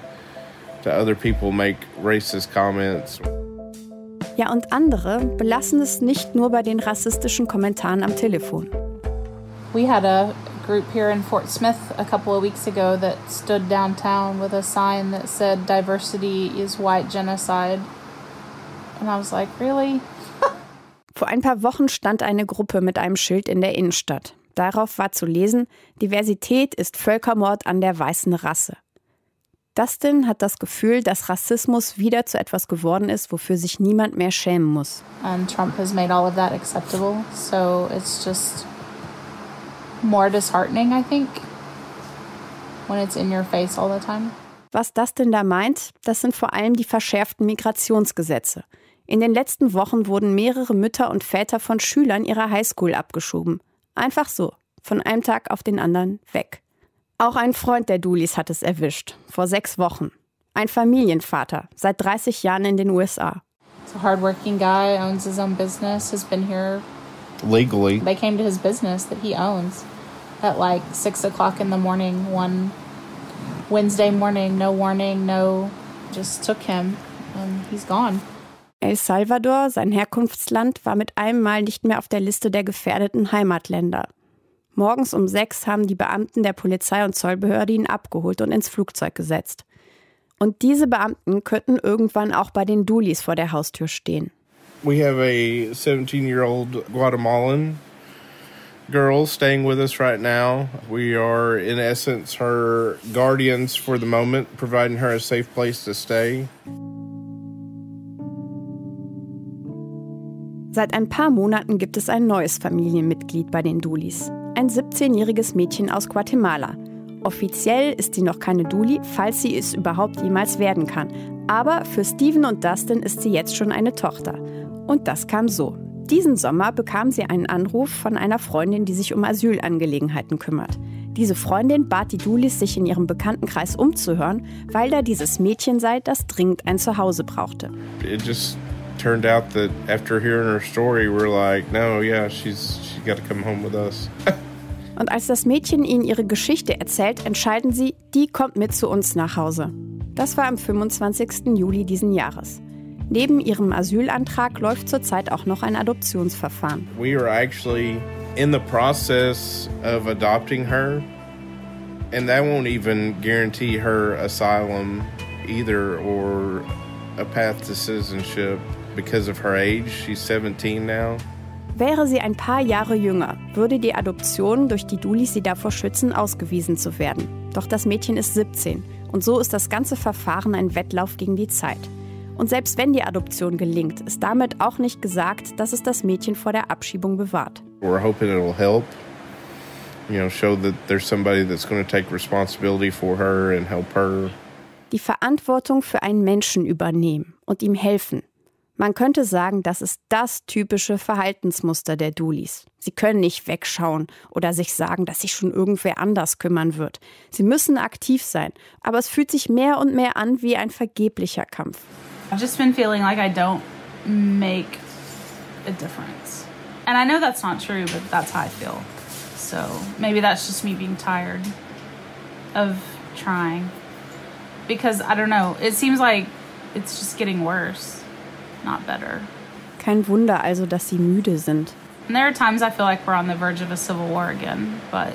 [SPEAKER 14] to other people make racist comments.
[SPEAKER 13] Ja, und andere belassen es nicht nur bei den rassistischen Kommentaren am Telefon.
[SPEAKER 17] We had a group here in Fort Smith a couple of weeks ago that stood downtown with a sign that said diversity is white genocide. And I was like, really?
[SPEAKER 13] Vor ein paar Wochen stand eine Gruppe mit einem Schild in der Innenstadt. Darauf war zu lesen, Diversität ist Völkermord an der weißen Rasse. Dustin hat das Gefühl, dass Rassismus wieder zu etwas geworden ist, wofür sich niemand mehr schämen muss.
[SPEAKER 17] And Trump has made all of that acceptable, so it's just more disheartening, I think, when it's in your face all the time.
[SPEAKER 13] Was Dustin da meint, das sind vor allem die verschärften Migrationsgesetze. In den letzten Wochen wurden mehrere Mütter und Väter von Schülern ihrer Highschool abgeschoben. Einfach so, von einem Tag auf den anderen weg. Auch ein Freund der Dooleys hat es erwischt, vor sechs Wochen. Ein Familienvater, seit 30 Jahren in den USA.
[SPEAKER 17] He's a hardworking guy, owns his own business, has been here
[SPEAKER 14] legally.
[SPEAKER 17] They came to his business that he owns at like six o'clock in the morning one Wednesday morning, no warning, no, just took him and he's gone.
[SPEAKER 13] El Salvador, sein Herkunftsland, war mit einem Mal nicht mehr auf der Liste der gefährdeten Heimatländer. Morgens um sechs haben die Beamten der Polizei und Zollbehörde ihn abgeholt und ins Flugzeug gesetzt. Und diese Beamten könnten irgendwann auch bei den Dulis vor der Haustür stehen.
[SPEAKER 14] We have a 17 year old Guatemalan girl staying with us right now. We are, in essence, her guardians for the moment, providing her a safe place to stay.
[SPEAKER 13] Seit ein paar Monaten gibt es ein neues Familienmitglied bei den Dulis. Ein 17-jähriges Mädchen aus Guatemala. Offiziell ist sie noch keine Duli, falls sie es überhaupt jemals werden kann. Aber für Steven und Dustin ist sie jetzt schon eine Tochter. Und das kam so. Diesen Sommer bekam sie einen Anruf von einer Freundin, die sich um Asylangelegenheiten kümmert. Diese Freundin bat die Dulis, sich in ihrem Bekanntenkreis umzuhören, weil da dieses Mädchen sei, das dringend ein Zuhause brauchte.
[SPEAKER 14] It just turned out that after hearing her story, we're like, no, yeah, she's she's got to come home with us.
[SPEAKER 13] Und als das Mädchen ihnen ihre Geschichte erzählt, entscheiden sie, die kommt mit zu uns nach Hause. Das war am 25. Juli diesen Jahres. Neben ihrem Asylantrag läuft zurzeit auch noch ein Adoptionsverfahren.
[SPEAKER 14] We are actually in the process of adopting her, and that won't even guarantee her asylum either or a path to citizenship because of her age. She's 17 now.
[SPEAKER 13] Wäre sie ein paar Jahre jünger, würde die Adoption durch die Dulis sie davor schützen, ausgewiesen zu werden. Doch das Mädchen ist 17 und so ist das ganze Verfahren ein Wettlauf gegen die Zeit. Und selbst wenn die Adoption gelingt, ist damit auch nicht gesagt, dass es das Mädchen vor der Abschiebung bewahrt.
[SPEAKER 14] We're hoping it'll help. You know, show that there's somebody that's going to take responsibility for her and help her.
[SPEAKER 13] Die Verantwortung für einen Menschen übernehmen und ihm helfen. Man könnte sagen, das ist das typische Verhaltensmuster der Dulis. Sie können nicht wegschauen oder sich sagen, dass sich schon irgendwer anders kümmern wird. Sie müssen aktiv sein, aber es fühlt sich mehr und mehr an wie ein vergeblicher Kampf.
[SPEAKER 17] I've just been feeling like I don't make a difference. And I know that's not true, but that's how I feel. So maybe that's just me being tired of trying. Because I don't know, it seems like it's just getting worse, not better.
[SPEAKER 13] Kein Wunder also, dass sie müde sind.
[SPEAKER 17] And there are times I feel like we're on the verge of a civil war again, but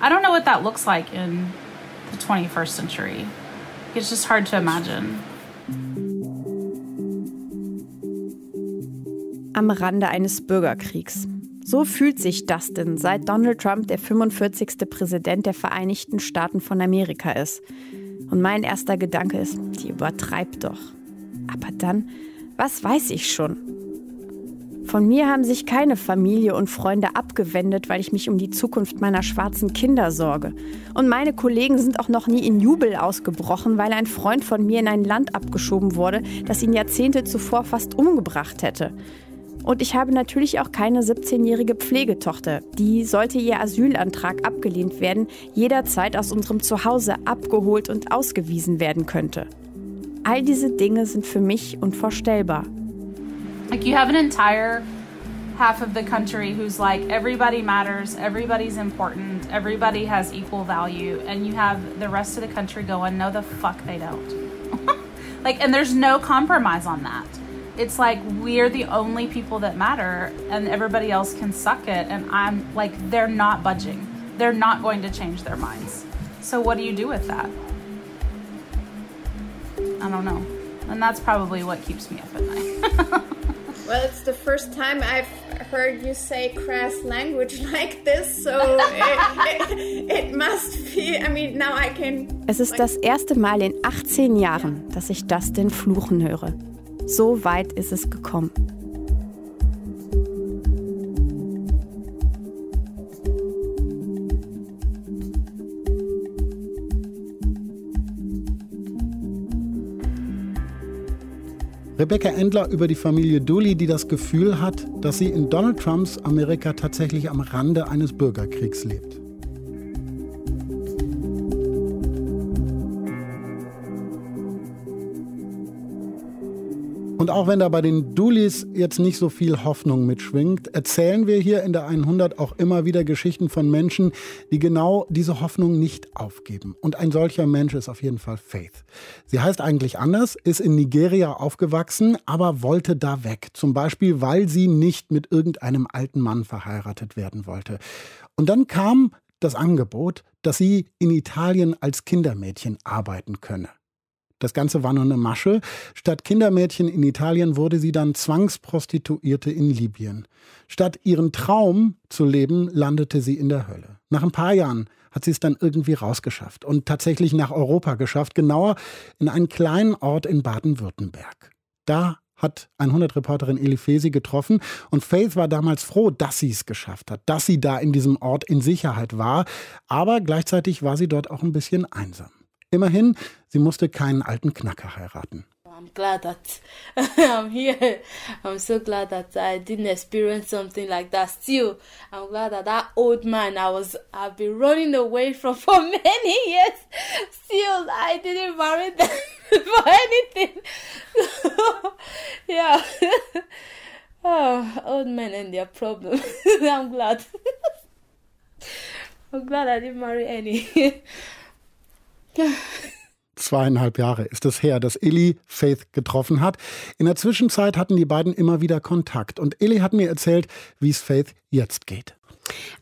[SPEAKER 15] I don't know what that looks like in the 21st century. It's just hard to imagine.
[SPEAKER 13] Am Rande eines Bürgerkriegs. So fühlt sich Dustin, seit Donald Trump der 45. Präsident der Vereinigten Staaten von Amerika ist. Und mein erster Gedanke ist, die übertreibt doch. Aber dann, was weiß ich schon? Von mir haben sich keine Familie und Freunde abgewendet, weil ich mich um die Zukunft meiner schwarzen Kinder sorge. Und meine Kollegen sind auch noch nie in Jubel ausgebrochen, weil ein Freund von mir in ein Land abgeschoben wurde, das ihn Jahrzehnte zuvor fast umgebracht hätte. Und ich habe natürlich auch keine 17-jährige Pflegetochter. Die, sollte ihr Asylantrag abgelehnt werden, jederzeit aus unserem Zuhause abgeholt und ausgewiesen werden könnte. All diese Dinge sind für mich unvorstellbar.
[SPEAKER 15] Like you have an entire half of the country who's like everybody matters, everybody's important, everybody has equal value, and you have the rest of the country going, no, the fuck they don't. like, and there's no compromise on that. It's like we're the only people that matter, and everybody else can suck it. And I'm like, they're not budging, they're not going to change their minds. So, what do you do with that? I don't know. And that's probably what keeps me up at night.
[SPEAKER 16] Well, it's the first time I've heard you say crass language like this, so it, it, it, must be. I mean, now I can.
[SPEAKER 13] Es ist das erste Mal in 18 Jahren, dass ich das den Fluchen höre. So weit ist es gekommen.
[SPEAKER 2] Rebecca Endler über die Familie Dooley, die das Gefühl hat, dass sie in Donald Trumps Amerika tatsächlich am Rande eines Bürgerkriegs lebt. Und auch wenn da bei den Dooleys jetzt nicht so viel Hoffnung mitschwingt, erzählen wir hier in der 100 auch immer wieder Geschichten von Menschen, die genau diese Hoffnung nicht aufgeben. Und ein solcher Mensch ist auf jeden Fall Faith. Sie heißt eigentlich anders, ist in Nigeria aufgewachsen, aber wollte da weg. Zum Beispiel, weil sie nicht mit irgendeinem alten Mann verheiratet werden wollte. Und dann kam das Angebot, dass sie in Italien als Kindermädchen arbeiten könne. Das Ganze war nur eine Masche. Statt Kindermädchen in Italien wurde sie dann Zwangsprostituierte in Libyen. Statt ihren Traum zu leben, landete sie in der Hölle. Nach ein paar Jahren hat sie es dann irgendwie rausgeschafft und tatsächlich nach Europa geschafft, genauer in einen kleinen Ort in Baden-Württemberg. Da hat 100-Reporterin Elifesi getroffen und Faith war damals froh, dass sie es geschafft hat, dass sie da in diesem Ort in Sicherheit war, aber gleichzeitig war sie dort auch ein bisschen einsam. Immerhin, sie musste keinen alten Knacker heiraten.
[SPEAKER 18] I'm glad that I'm here. I'm so glad that I didn't experience something like that. Still, I'm glad that that old man I was I've been running away from for many years. Still, I didn't marry them for anything. yeah. oh, old men and their problem. I'm glad. I'm glad I didn't marry any.
[SPEAKER 2] Zweieinhalb Jahre ist es her, dass Illy Faith getroffen hat. In der Zwischenzeit hatten die beiden immer wieder Kontakt und Illy hat mir erzählt, wie es Faith jetzt geht.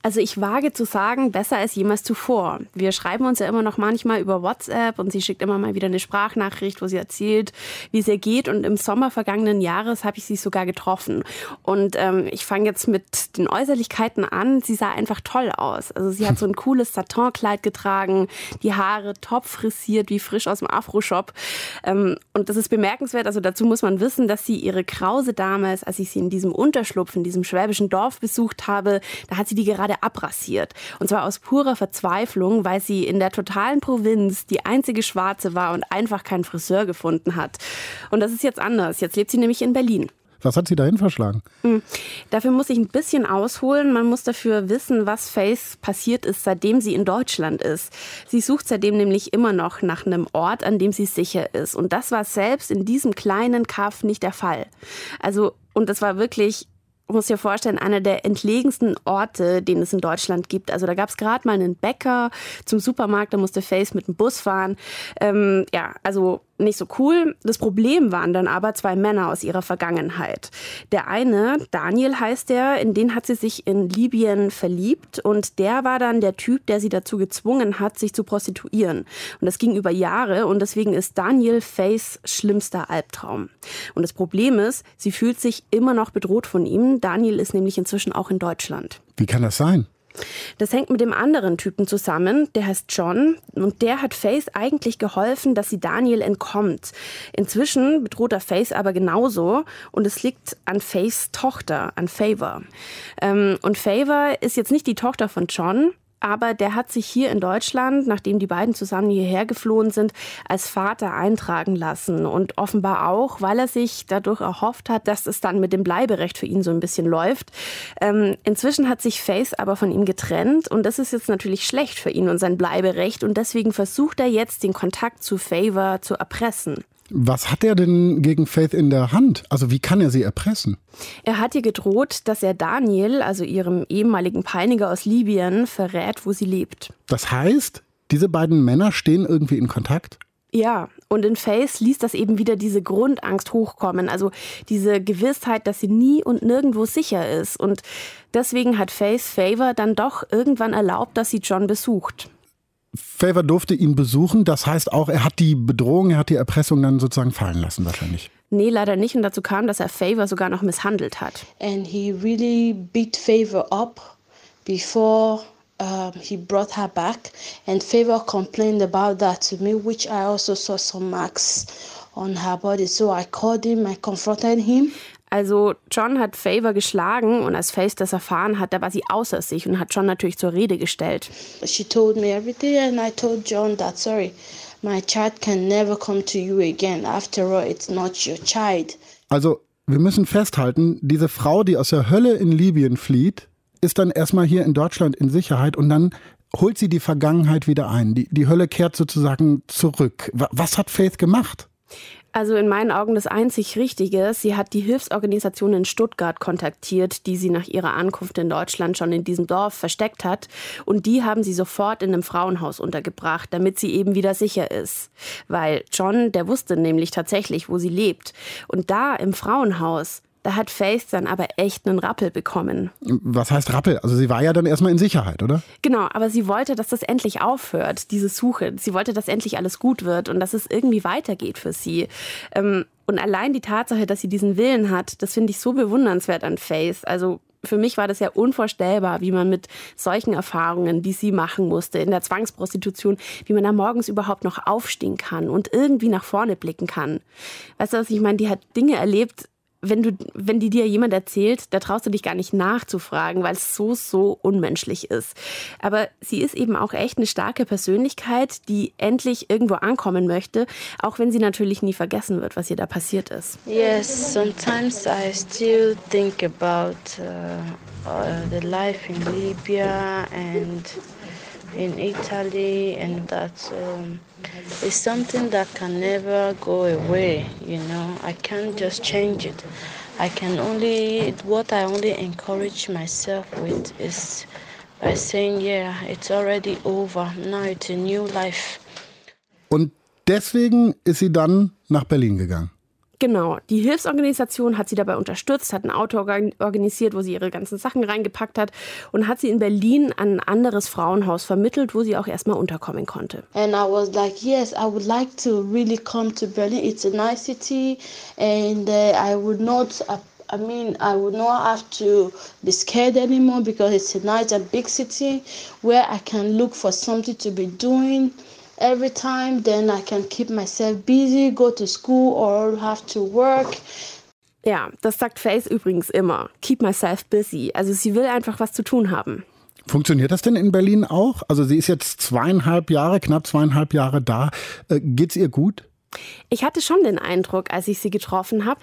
[SPEAKER 19] Also ich wage zu sagen, besser als jemals zuvor. Wir schreiben uns ja immer noch manchmal über WhatsApp und sie schickt immer mal wieder eine Sprachnachricht, wo sie erzählt, wie es ihr geht. Und im Sommer vergangenen Jahres habe ich sie sogar getroffen. Und ähm, ich fange jetzt mit den Äußerlichkeiten an. Sie sah einfach toll aus. Also sie hat so ein cooles Satinkleid getragen, die Haare top frisiert, wie frisch aus dem Afro-Shop. Ähm, und das ist bemerkenswert. Also dazu muss man wissen, dass sie ihre Krause damals, als ich sie in diesem Unterschlupf, in diesem schwäbischen Dorf besucht habe, da hat sie die gerade abrasiert. Und zwar aus purer Verzweiflung, weil sie in der totalen Provinz die einzige Schwarze war und einfach keinen Friseur gefunden hat. Und das ist jetzt anders. Jetzt lebt sie nämlich in Berlin.
[SPEAKER 2] Was hat sie dahin verschlagen?
[SPEAKER 19] Mhm. Dafür muss ich ein bisschen ausholen. Man muss dafür wissen, was Faith passiert ist, seitdem sie in Deutschland ist. Sie sucht seitdem nämlich immer noch nach einem Ort, an dem sie sicher ist. Und das war selbst in diesem kleinen Kaff nicht der Fall. Also, und das war wirklich muss dir vorstellen, einer der entlegensten Orte, den es in Deutschland gibt. Also da gab es gerade mal einen Bäcker zum Supermarkt, da musste Face mit dem Bus fahren. Ähm, ja, also nicht so cool. Das Problem waren dann aber zwei Männer aus ihrer Vergangenheit. Der eine, Daniel heißt der, in den hat sie sich in Libyen verliebt und der war dann der Typ, der sie dazu gezwungen hat, sich zu prostituieren. Und das ging über Jahre und deswegen ist Daniel Fays schlimmster Albtraum. Und das Problem ist, sie fühlt sich immer noch bedroht von ihm. Daniel ist nämlich inzwischen auch in Deutschland.
[SPEAKER 2] Wie kann das sein?
[SPEAKER 19] Das hängt mit dem anderen Typen zusammen, der heißt John und der hat Faith eigentlich geholfen, dass sie Daniel entkommt. Inzwischen bedroht er Faith aber genauso und es liegt an Faiths Tochter, an Favor. Ähm, und Favor ist jetzt nicht die Tochter von John, aber der hat sich hier in Deutschland, nachdem die beiden zusammen hierher geflohen sind, als Vater eintragen lassen und offenbar auch, weil er sich dadurch erhofft hat, dass es dann mit dem Bleiberecht für ihn so ein bisschen läuft. Ähm, inzwischen hat sich Faith aber von ihm getrennt und das ist jetzt natürlich schlecht für ihn und sein Bleiberecht und deswegen versucht er jetzt den Kontakt zu Favor zu erpressen.
[SPEAKER 2] Was hat er denn gegen Faith in der Hand? Also wie kann er sie erpressen?
[SPEAKER 19] Er hat ihr gedroht, dass er Daniel, also ihrem ehemaligen Peiniger aus Libyen, verrät, wo sie lebt.
[SPEAKER 2] Das heißt, diese beiden Männer stehen irgendwie in Kontakt?
[SPEAKER 19] Ja, und in Faith ließ das eben wieder diese Grundangst hochkommen, also diese Gewissheit, dass sie nie und nirgendwo sicher ist. Und deswegen hat Faith Favor dann doch irgendwann erlaubt, dass sie John besucht.
[SPEAKER 2] Favor durfte ihn besuchen. Das heißt auch, er hat die Bedrohung, er hat die Erpressung dann sozusagen fallen lassen wahrscheinlich.
[SPEAKER 19] Nee, leider nicht. Und dazu kam, dass er Favor sogar noch misshandelt hat.
[SPEAKER 20] And he really beat Favor up before um, he brought her back. And Favor complained about that to me, which I also saw some marks on her body. So I called him, I confronted him.
[SPEAKER 19] Also John hat Favor geschlagen und als Faith das erfahren hat, da war sie außer sich und hat John natürlich zur Rede gestellt.
[SPEAKER 20] She told me everything and I told John that sorry, my child can never come to you again. After all, it's not your child.
[SPEAKER 2] Also, wir müssen festhalten, diese Frau, die aus der Hölle in Libyen flieht, ist dann erstmal hier in Deutschland in Sicherheit und dann holt sie die Vergangenheit wieder ein. Die, die Hölle kehrt sozusagen zurück. Was hat Faith gemacht?
[SPEAKER 19] Also in meinen Augen das einzig Richtige. Sie hat die Hilfsorganisation in Stuttgart kontaktiert, die sie nach ihrer Ankunft in Deutschland schon in diesem Dorf versteckt hat. Und die haben sie sofort in einem Frauenhaus untergebracht, damit sie eben wieder sicher ist. Weil John, der wusste nämlich tatsächlich, wo sie lebt. Und da im Frauenhaus, da hat Faith dann aber echt einen Rappel bekommen.
[SPEAKER 2] Was heißt Rappel? Also sie war ja dann erstmal in Sicherheit, oder?
[SPEAKER 19] Genau, aber sie wollte, dass das endlich aufhört, diese Suche. Sie wollte, dass endlich alles gut wird und dass es irgendwie weitergeht für sie. Ähm, und allein die Tatsache, dass sie diesen Willen hat, das finde ich so bewundernswert an Faith. Also für mich war das ja unvorstellbar, wie man mit solchen Erfahrungen, die sie machen musste, in der Zwangsprostitution, wie man da morgens überhaupt noch aufstehen kann und irgendwie nach vorne blicken kann. Weißt du, was ich meine? Die hat Dinge erlebt, wenn du, wenn die dir jemand erzählt, da traust du dich gar nicht nachzufragen, weil es so, so unmenschlich ist. Aber sie ist eben auch echt eine starke Persönlichkeit, die endlich irgendwo ankommen möchte, auch wenn sie natürlich nie vergessen wird, was ihr da passiert ist.
[SPEAKER 20] Yes, sometimes I still think about uh, uh, the life in Libya and in Italy and that um, is something that can never go away, you know. I can't just change it. I can only, what I only encourage myself with is by saying, yeah, it's already over. Now it's a new life.
[SPEAKER 2] Und deswegen ist sie dann nach Berlin gegangen.
[SPEAKER 19] Genau, die Hilfsorganisation hat sie dabei unterstützt, hat ein Auto organisiert, wo sie ihre ganzen Sachen reingepackt hat und hat sie in Berlin an ein anderes Frauenhaus vermittelt, wo sie auch erstmal unterkommen konnte.
[SPEAKER 20] And I was like, yes, I would like to really come to Berlin. It's a nice city and uh, I would not I mean, I would not have to be scared anymore because it's a nice and big city where I can look for something to be doing every time, then I can keep myself busy, go to school or have to work.
[SPEAKER 19] Ja, das sagt Faith übrigens immer. Keep myself busy. Also sie will einfach was zu tun haben.
[SPEAKER 2] Funktioniert das denn in Berlin auch? Also sie ist jetzt zweieinhalb Jahre, knapp zweieinhalb Jahre da. Äh, geht's ihr gut?
[SPEAKER 19] Ich hatte schon den Eindruck, als ich sie getroffen habe,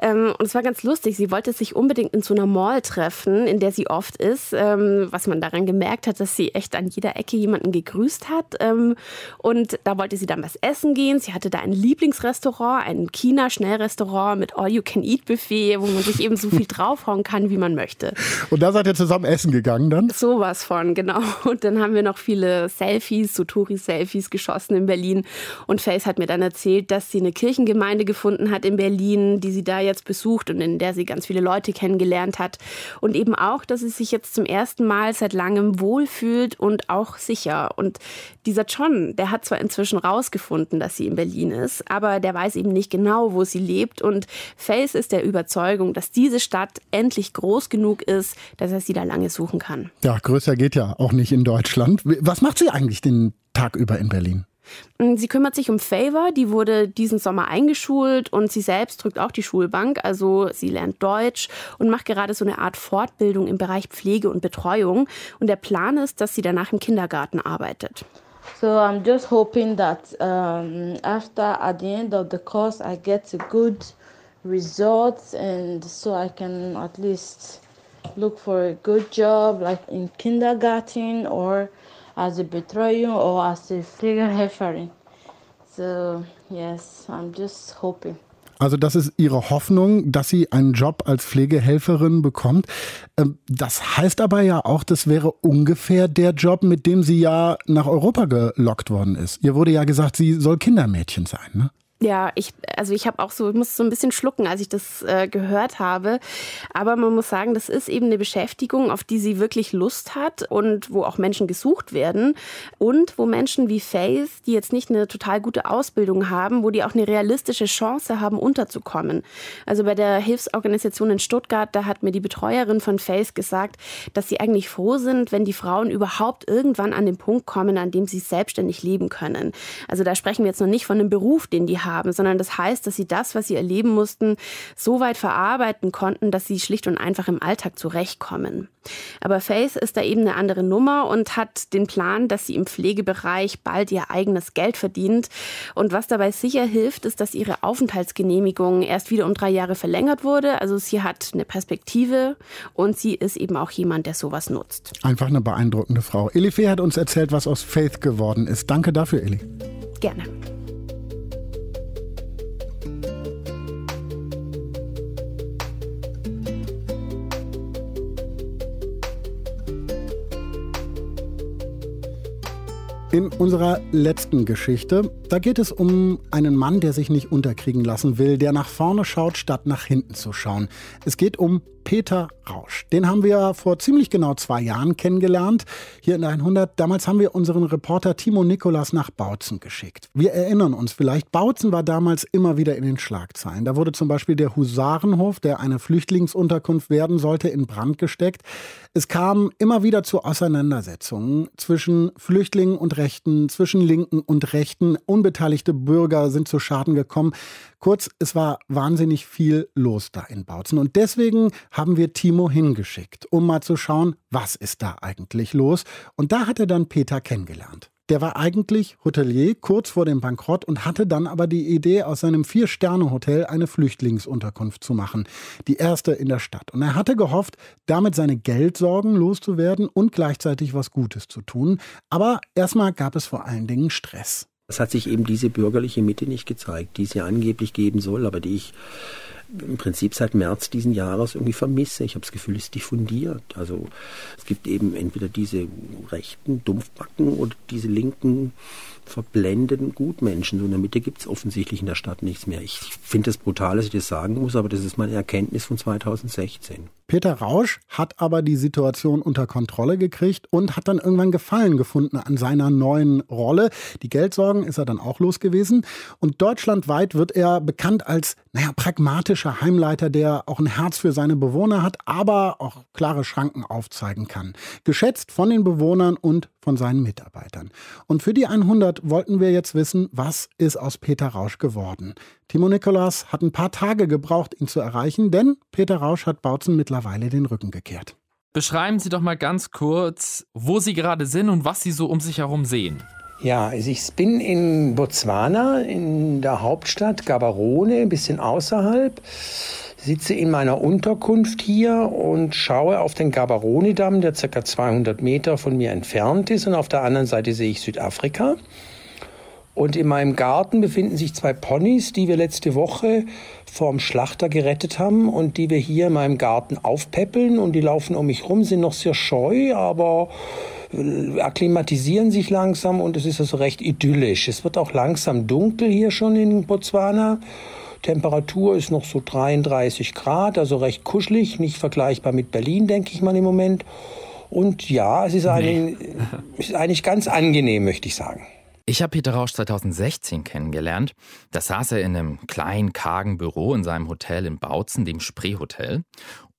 [SPEAKER 19] ähm, und es war ganz lustig, sie wollte sich unbedingt in so einer Mall treffen, in der sie oft ist, ähm, was man daran gemerkt hat, dass sie echt an jeder Ecke jemanden gegrüßt hat. Ähm, und da wollte sie dann was essen gehen. Sie hatte da ein Lieblingsrestaurant, ein China-Schnellrestaurant mit All-You-Can-Eat-Buffet, wo man sich eben so viel draufhauen kann, wie man möchte.
[SPEAKER 2] Und da seid ihr zusammen essen gegangen dann?
[SPEAKER 19] Sowas von, genau. Und dann haben wir noch viele Selfies, so Touri-Selfies geschossen in Berlin. Und Face hat mir dann erzählt, erzählt, dass sie eine Kirchengemeinde gefunden hat in Berlin, die sie da jetzt besucht und in der sie ganz viele Leute kennengelernt hat. Und eben auch, dass sie sich jetzt zum ersten Mal seit langem wohlfühlt und auch sicher. Und dieser John, der hat zwar inzwischen rausgefunden, dass sie in Berlin ist, aber der weiß eben nicht genau, wo sie lebt. Und Faith ist der Überzeugung, dass diese Stadt endlich groß genug ist, dass er sie da lange suchen kann.
[SPEAKER 2] Ja, größer geht ja auch nicht in Deutschland. Was macht sie eigentlich den Tag über in Berlin?
[SPEAKER 19] Mm, sie kümmert sich um Favor, die wurde diesen Sommer eingeschult und sie selbst drückt auch die Schulbank, also sie lernt Deutsch und macht gerade so eine Art Fortbildung im Bereich Pflege und Betreuung. Und der Plan ist, dass sie danach im Kindergarten arbeitet.
[SPEAKER 20] So I'm just hoping that um, after at the end of the course I get a good results and so I can at least look for a good job like in kindergarten or as a Betreuung or as a Pflegehelferin. So yes, I'm just hoping.
[SPEAKER 2] Also das ist Ihre Hoffnung, dass sie einen Job als Pflegehelferin bekommt. Ähm, das heißt aber ja auch, das wäre ungefähr der Job, mit dem sie ja nach Europa gelockt worden ist. Ihr wurde ja gesagt, sie soll Kindermädchen sein, ne?
[SPEAKER 19] Ja, ich, also ich habe auch so, ich muss so ein bisschen schlucken, als ich das äh, gehört habe. Aber man muss sagen, das ist eben eine Beschäftigung, auf die sie wirklich Lust hat und wo auch Menschen gesucht werden und wo Menschen wie Faith, die jetzt nicht eine total gute Ausbildung haben, wo die auch eine realistische Chance haben, unterzukommen. Also bei der Hilfsorganisation in Stuttgart, da hat mir die Betreuerin von Faith gesagt, dass sie eigentlich froh sind, wenn die Frauen überhaupt irgendwann an den Punkt kommen, an dem sie selbstständig leben können. Also da sprechen wir jetzt noch nicht von einem Beruf, den die haben haben, sondern das heißt, dass sie das, was sie erleben mussten, so weit verarbeiten konnten, dass sie schlicht und einfach im Alltag zurechtkommen. Aber Faith ist da eben eine andere Nummer und hat den Plan, dass sie im Pflegebereich bald ihr eigenes Geld verdient. Und was dabei sicher hilft, ist, dass ihre Aufenthaltsgenehmigung erst wieder um drei Jahre verlängert wurde. Also sie hat eine Perspektive und sie ist eben auch jemand, der sowas nutzt.
[SPEAKER 2] Einfach eine beeindruckende Frau. Elifee hat uns erzählt, was aus Faith geworden ist. Danke dafür, Eli.
[SPEAKER 19] Gerne.
[SPEAKER 2] In unserer letzten Geschichte, da geht es um einen Mann, der sich nicht unterkriegen lassen will, der nach vorne schaut, statt nach hinten zu schauen. Es geht um Peter Rausch. Den haben wir vor ziemlich genau zwei Jahren kennengelernt, hier in 100. Damals haben wir unseren Reporter Timo Nikolas nach Bautzen geschickt. Wir erinnern uns vielleicht, Bautzen war damals immer wieder in den Schlagzeilen. Da wurde zum Beispiel der Husarenhof, der eine Flüchtlingsunterkunft werden sollte, in Brand gesteckt. Es kam immer wieder zu Auseinandersetzungen zwischen Flüchtlingen und Rechten, zwischen Linken und Rechten. Unbeteiligte Bürger sind zu Schaden gekommen. Kurz, es war wahnsinnig viel los da in Bautzen. Und deswegen haben wir Timo hingeschickt, um mal zu schauen, was ist da eigentlich los. Und da hat er dann Peter kennengelernt. Der war eigentlich Hotelier kurz vor dem Bankrott und hatte dann aber die Idee, aus seinem Vier-Sterne-Hotel eine Flüchtlingsunterkunft zu machen. Die erste in der Stadt. Und er hatte gehofft, damit seine Geldsorgen loszuwerden und gleichzeitig was Gutes zu tun. Aber erstmal gab es vor allen Dingen Stress.
[SPEAKER 21] Es hat sich eben diese bürgerliche Mitte nicht gezeigt, die es ja angeblich geben soll, aber die ich im Prinzip seit März diesen Jahres irgendwie vermisse. Ich habe das Gefühl, es ist diffundiert. Also es gibt eben entweder diese rechten Dumpfbacken oder diese linken verblendeten Gutmenschen. So in der Mitte gibt es offensichtlich in der Stadt nichts mehr. Ich finde es brutal, dass ich das sagen muss, aber das ist meine Erkenntnis von 2016.
[SPEAKER 2] Peter Rausch hat aber die Situation unter Kontrolle gekriegt und hat dann irgendwann Gefallen gefunden an seiner neuen Rolle. Die Geldsorgen ist er dann auch los gewesen. Und deutschlandweit wird er bekannt als, naja, pragmatischer Heimleiter, der auch ein Herz für seine Bewohner hat, aber auch klare Schranken aufzeigen kann. Geschätzt von den Bewohnern und von seinen Mitarbeitern. Und für die 100 wollten wir jetzt wissen, was ist aus Peter Rausch geworden. Timo Nikolas hat ein paar Tage gebraucht, ihn zu erreichen, denn Peter Rausch hat Bautzen mittlerweile den Rücken gekehrt.
[SPEAKER 22] Beschreiben Sie doch mal ganz kurz, wo Sie gerade sind und was Sie so um sich herum sehen.
[SPEAKER 23] Ja, also ich bin in Botswana, in der Hauptstadt Gaborone, ein bisschen außerhalb. Sitze in meiner Unterkunft hier und schaue auf den Gaborone-Damm, der ca. 200 Meter von mir entfernt ist. Und auf der anderen Seite sehe ich Südafrika. Und in meinem Garten befinden sich zwei Ponys, die wir letzte Woche vom Schlachter gerettet haben und die wir hier in meinem Garten aufpäppeln. Und die laufen um mich rum, sind noch sehr scheu, aber akklimatisieren sich langsam und es ist also recht idyllisch. Es wird auch langsam dunkel hier schon in Botswana. Temperatur ist noch so 33 Grad, also recht kuschelig, nicht vergleichbar mit Berlin, denke ich mal im Moment. Und ja, es ist, nee. ist eigentlich ganz angenehm, möchte ich sagen.
[SPEAKER 22] Ich habe Peter Rausch 2016 kennengelernt. Da saß er in einem kleinen, kargen Büro in seinem Hotel in Bautzen, dem Spreehotel.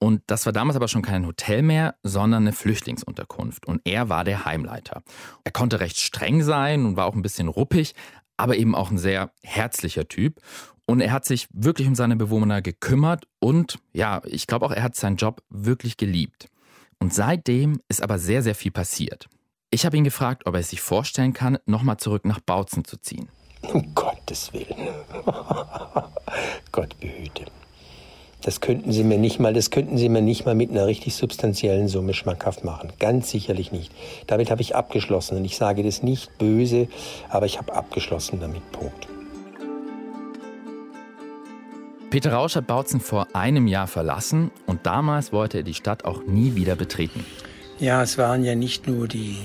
[SPEAKER 22] Und das war damals aber schon kein Hotel mehr, sondern eine Flüchtlingsunterkunft. Und er war der Heimleiter. Er konnte recht streng sein und war auch ein bisschen ruppig, aber eben auch ein sehr herzlicher Typ. Und er hat sich wirklich um seine Bewohner gekümmert und ja, ich glaube auch, er hat seinen Job wirklich geliebt. Und seitdem ist aber sehr, sehr viel passiert. Ich habe ihn gefragt, ob er sich vorstellen kann, nochmal zurück nach Bautzen zu ziehen.
[SPEAKER 23] Um Gottes Willen. Gott behüte. Das könnten Sie mir nicht mal, das könnten Sie mir nicht mal mit einer richtig substanziellen Summe schmackhaft machen. Ganz sicherlich nicht. Damit habe ich abgeschlossen. Und ich sage das nicht böse, aber ich habe abgeschlossen damit. Punkt.
[SPEAKER 22] Peter Rausch hat Bautzen vor einem Jahr verlassen und damals wollte er die Stadt auch nie wieder betreten.
[SPEAKER 23] Ja, es waren ja nicht nur die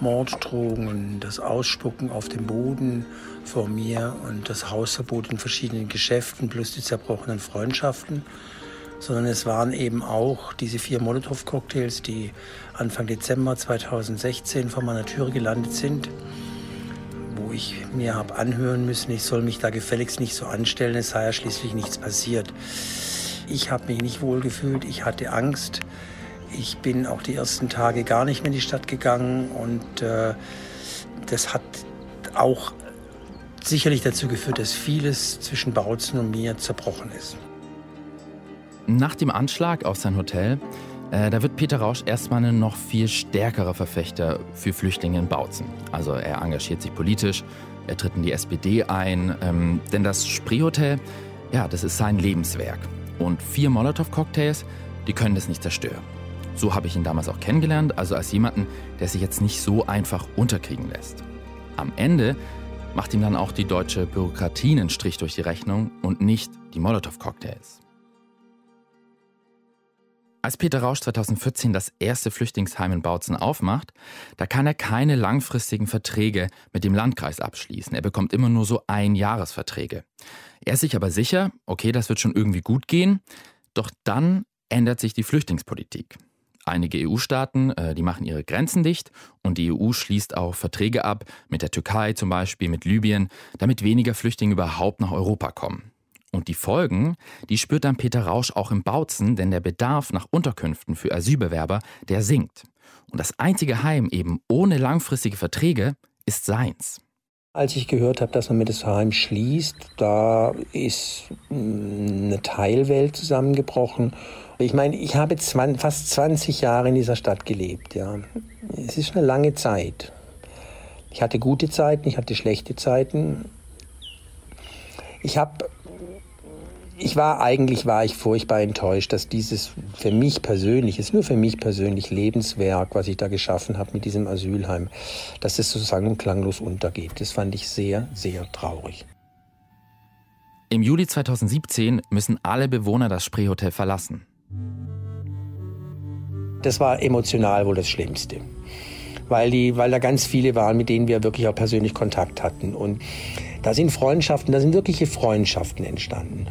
[SPEAKER 23] Morddrohungen, das Ausspucken auf dem Boden vor mir und das Hausverbot in verschiedenen Geschäften plus die zerbrochenen Freundschaften, sondern es waren eben auch diese vier Molotow-Cocktails, die Anfang Dezember 2016 vor meiner Tür gelandet sind, wo ich mir habe anhören müssen, ich soll mich da gefälligst nicht so anstellen, es sei ja schließlich nichts passiert. Ich habe mich nicht wohl gefühlt, ich hatte Angst. Ich bin auch die ersten Tage gar nicht mehr in die Stadt gegangen und äh, das hat auch sicherlich dazu geführt, dass vieles zwischen Bautzen und mir zerbrochen ist.
[SPEAKER 22] Nach dem Anschlag auf sein Hotel, äh, da wird Peter Rausch erstmal ein noch viel stärkerer Verfechter für Flüchtlinge in Bautzen. Also er engagiert sich politisch, er tritt in die SPD ein, ähm, denn das Spreehotel, ja, das ist sein Lebenswerk. Und vier Molotow-Cocktails, die können das nicht zerstören. So habe ich ihn damals auch kennengelernt, also als jemanden, der sich jetzt nicht so einfach unterkriegen lässt. Am Ende macht ihm dann auch die deutsche Bürokratie einen Strich durch die Rechnung und nicht die Molotow-Cocktails. Als Peter Rausch 2014 das erste Flüchtlingsheim in Bautzen aufmacht, da kann er keine langfristigen Verträge mit dem Landkreis abschließen. Er bekommt immer nur so Einjahresverträge. Er ist sich aber sicher, okay, das wird schon irgendwie gut gehen. Doch dann ändert sich die Flüchtlingspolitik. Einige EU-Staaten, äh, die machen ihre Grenzen dicht und die EU schließt auch Verträge ab mit der Türkei zum Beispiel, mit Libyen, damit weniger Flüchtlinge überhaupt nach Europa kommen. Und die Folgen, die spürt dann Peter Rausch auch im Bautzen, denn der Bedarf nach Unterkünften für Asylbewerber, der sinkt. Und das einzige Heim eben ohne langfristige Verträge ist seins.
[SPEAKER 23] Als ich gehört habe, dass man mit das Heim schließt, da ist mm, eine Teilwelt zusammengebrochen ich meine, ich habe fast 20 Jahre in dieser Stadt gelebt. Ja. Es ist eine lange Zeit. Ich hatte gute Zeiten, ich hatte schlechte Zeiten. Ich habe ich war eigentlich war ich furchtbar enttäuscht, dass dieses für mich persönlich, ist nur für mich persönlich Lebenswerk, was ich da geschaffen habe mit diesem Asylheim, dass es sozusagen klanglos untergeht. Das fand ich sehr, sehr traurig.
[SPEAKER 22] Im Juli 2017 müssen alle Bewohner das Spreehotel verlassen.
[SPEAKER 23] Das war emotional wohl das Schlimmste. Weil, die, weil da ganz viele waren, mit denen wir wirklich auch persönlich Kontakt hatten. Und da sind Freundschaften, da sind wirkliche Freundschaften entstanden.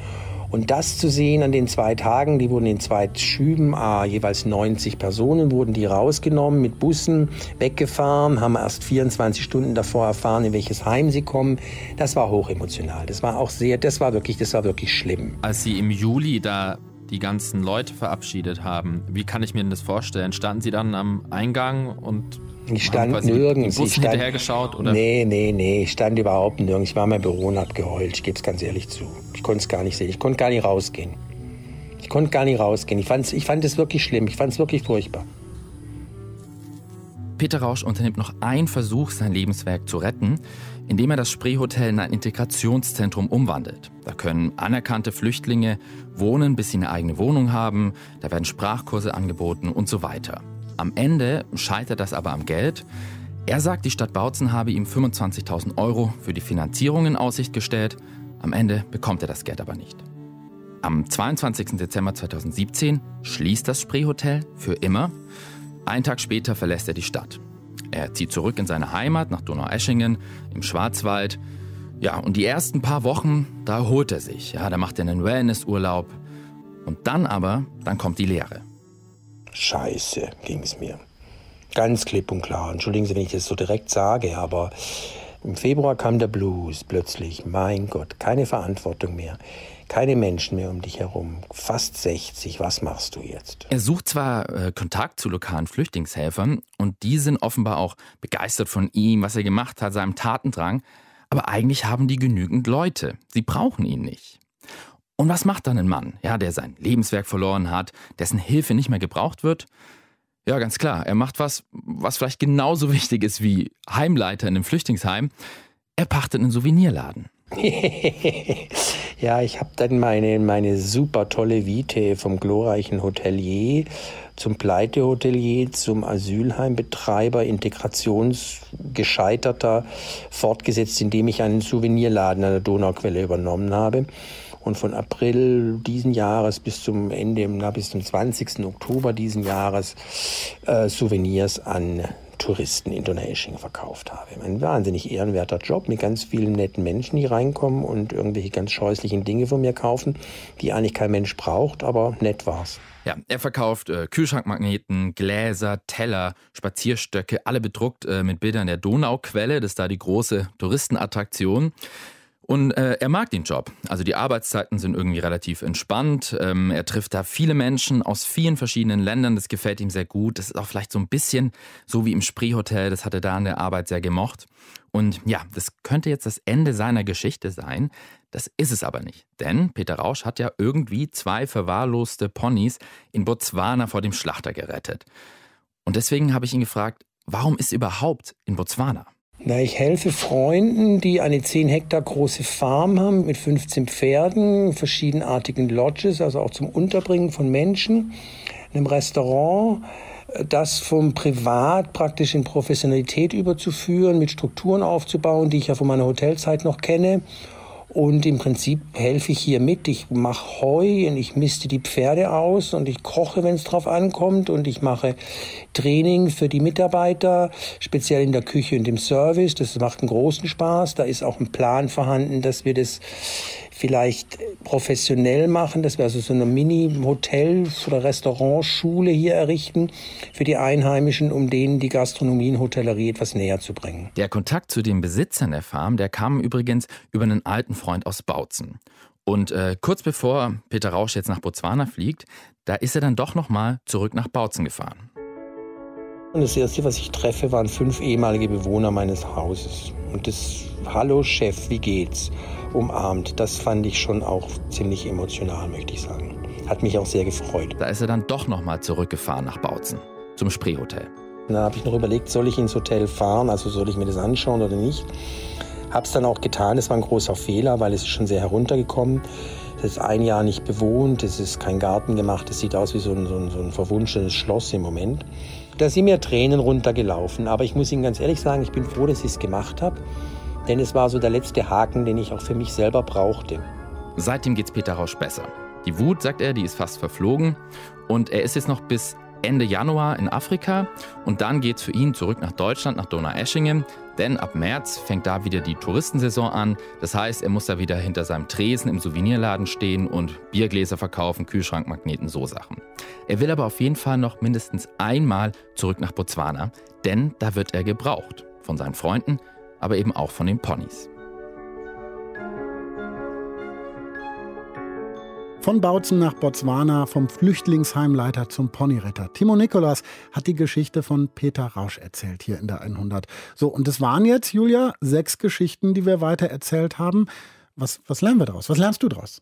[SPEAKER 23] Und das zu sehen an den zwei Tagen, die wurden in zwei Schüben, ah, jeweils 90 Personen, wurden die rausgenommen, mit Bussen weggefahren, haben erst 24 Stunden davor erfahren, in welches Heim sie kommen. Das war hochemotional. Das war auch sehr, das war wirklich, das war wirklich schlimm.
[SPEAKER 22] Als Sie im Juli da die ganzen Leute verabschiedet haben. Wie kann ich mir denn das vorstellen? Standen Sie dann am Eingang und
[SPEAKER 23] ich stand nirgends.
[SPEAKER 22] Ich stand, hinterhergeschaut? Oder?
[SPEAKER 23] Nee, nee, nee. Ich stand überhaupt nirgends. Ich war in meinem Büro und hab geheult. Ich gebe es ganz ehrlich zu. Ich konnte es gar nicht sehen. Ich konnte gar nicht rausgehen. Ich konnte gar nicht rausgehen. Ich, fand's, ich fand es wirklich schlimm. Ich fand es wirklich furchtbar.
[SPEAKER 22] Peter Rausch unternimmt noch einen Versuch, sein Lebenswerk zu retten indem er das Spreehotel in ein Integrationszentrum umwandelt. Da können anerkannte Flüchtlinge wohnen, bis sie eine eigene Wohnung haben, da werden Sprachkurse angeboten und so weiter. Am Ende scheitert das aber am Geld. Er sagt, die Stadt Bautzen habe ihm 25.000 Euro für die Finanzierung in Aussicht gestellt. Am Ende bekommt er das Geld aber nicht. Am 22. Dezember 2017 schließt das Spreehotel für immer. Einen Tag später verlässt er die Stadt. Er zieht zurück in seine Heimat nach Donaueschingen im Schwarzwald. Ja, und die ersten paar Wochen, da erholt er sich. Ja, da macht er einen Wellnessurlaub. Und dann aber, dann kommt die Lehre.
[SPEAKER 23] Scheiße, ging es mir. Ganz klipp und klar. Entschuldigen Sie, wenn ich das so direkt sage, aber im Februar kam der Blues plötzlich. Mein Gott, keine Verantwortung mehr. Keine Menschen mehr um dich herum. Fast 60. Was machst du jetzt?
[SPEAKER 22] Er sucht zwar äh, Kontakt zu lokalen Flüchtlingshelfern und die sind offenbar auch begeistert von ihm, was er gemacht hat, seinem Tatendrang. Aber eigentlich haben die genügend Leute. Sie brauchen ihn nicht. Und was macht dann ein Mann, ja, der sein Lebenswerk verloren hat, dessen Hilfe nicht mehr gebraucht wird? Ja, ganz klar. Er macht was, was vielleicht genauso wichtig ist wie Heimleiter in einem Flüchtlingsheim. Er pachtet einen Souvenirladen.
[SPEAKER 23] ja, ich habe dann meine, meine super tolle Vite vom glorreichen Hotelier zum Pleitehotelier, zum Asylheimbetreiber, integrationsgescheiterter fortgesetzt, indem ich einen Souvenirladen an der Donauquelle übernommen habe und von April diesen Jahres bis zum Ende, na, bis zum 20. Oktober diesen Jahres äh, Souvenirs an Touristen in Donaueschingen verkauft habe. Ein wahnsinnig ehrenwerter Job mit ganz vielen netten Menschen, die reinkommen und irgendwelche ganz scheußlichen Dinge von mir kaufen, die eigentlich kein Mensch braucht, aber nett war's.
[SPEAKER 22] Ja, er verkauft äh, Kühlschrankmagneten, Gläser, Teller, Spazierstöcke, alle bedruckt äh, mit Bildern der Donauquelle. Das ist da die große Touristenattraktion. Und äh, er mag den Job. Also die Arbeitszeiten sind irgendwie relativ entspannt. Ähm, er trifft da viele Menschen aus vielen verschiedenen Ländern. Das gefällt ihm sehr gut. Das ist auch vielleicht so ein bisschen so wie im Spreehotel. Das hat er da in der Arbeit sehr gemocht. Und ja, das könnte jetzt das Ende seiner Geschichte sein. Das ist es aber nicht. Denn Peter Rausch hat ja irgendwie zwei verwahrloste Ponys in Botswana vor dem Schlachter gerettet. Und deswegen habe ich ihn gefragt, warum ist er überhaupt in Botswana?
[SPEAKER 23] Na, ich helfe Freunden, die eine 10 Hektar große Farm haben mit 15 Pferden, verschiedenartigen Lodges, also auch zum Unterbringen von Menschen, einem Restaurant, das vom Privat praktisch in Professionalität überzuführen, mit Strukturen aufzubauen, die ich ja von meiner Hotelzeit noch kenne und im Prinzip helfe ich hier mit. Ich mache Heu und ich miste die Pferde aus und ich koche, wenn es drauf ankommt. Und ich mache Training für die Mitarbeiter, speziell in der Küche und im Service. Das macht einen großen Spaß. Da ist auch ein Plan vorhanden, dass wir das vielleicht professionell machen, dass wir also so eine Mini-Hotel- oder Restaurantschule hier errichten für die Einheimischen, um denen die Gastronomie und Hotellerie etwas näher zu bringen.
[SPEAKER 22] Der Kontakt zu den Besitzern der Farm, der kam übrigens über einen alten Freund aus Bautzen. Und äh, kurz bevor Peter Rausch jetzt nach Botswana fliegt, da ist er dann doch nochmal zurück nach Bautzen gefahren.
[SPEAKER 23] Und das Erste, was ich treffe, waren fünf ehemalige Bewohner meines Hauses. Und das Hallo Chef, wie geht's? umarmt. Das fand ich schon auch ziemlich emotional, möchte ich sagen. Hat mich auch sehr gefreut.
[SPEAKER 22] Da ist er dann doch nochmal zurückgefahren nach Bautzen, zum Spreehotel.
[SPEAKER 23] Da habe ich noch überlegt, soll ich ins Hotel fahren, also soll ich mir das anschauen oder nicht. Habe es dann auch getan, es war ein großer Fehler, weil es ist schon sehr heruntergekommen. Es ist ein Jahr nicht bewohnt, es ist kein Garten gemacht, es sieht aus wie so ein, so ein, so ein verwunschenes Schloss im Moment. Da sind mir Tränen runtergelaufen, aber ich muss Ihnen ganz ehrlich sagen, ich bin froh, dass ich es gemacht habe. Denn es war so der letzte Haken, den ich auch für mich selber brauchte.
[SPEAKER 22] Seitdem geht's Peter Rausch besser. Die Wut, sagt er, die ist fast verflogen. Und er ist jetzt noch bis Ende Januar in Afrika. Und dann geht's für ihn zurück nach Deutschland, nach Donaueschingen. Denn ab März fängt da wieder die Touristensaison an. Das heißt, er muss da wieder hinter seinem Tresen im Souvenirladen stehen und Biergläser verkaufen, Kühlschrankmagneten, so Sachen. Er will aber auf jeden Fall noch mindestens einmal zurück nach Botswana, denn da wird er gebraucht. Von seinen Freunden, aber eben auch von den Ponys.
[SPEAKER 2] Von Bautzen nach Botswana, vom Flüchtlingsheimleiter zum Ponyritter. Timo Nikolas hat die Geschichte von Peter Rausch erzählt hier in der 100. So, und es waren jetzt, Julia, sechs Geschichten, die wir weiter erzählt haben. Was, was lernen wir daraus? Was lernst du daraus?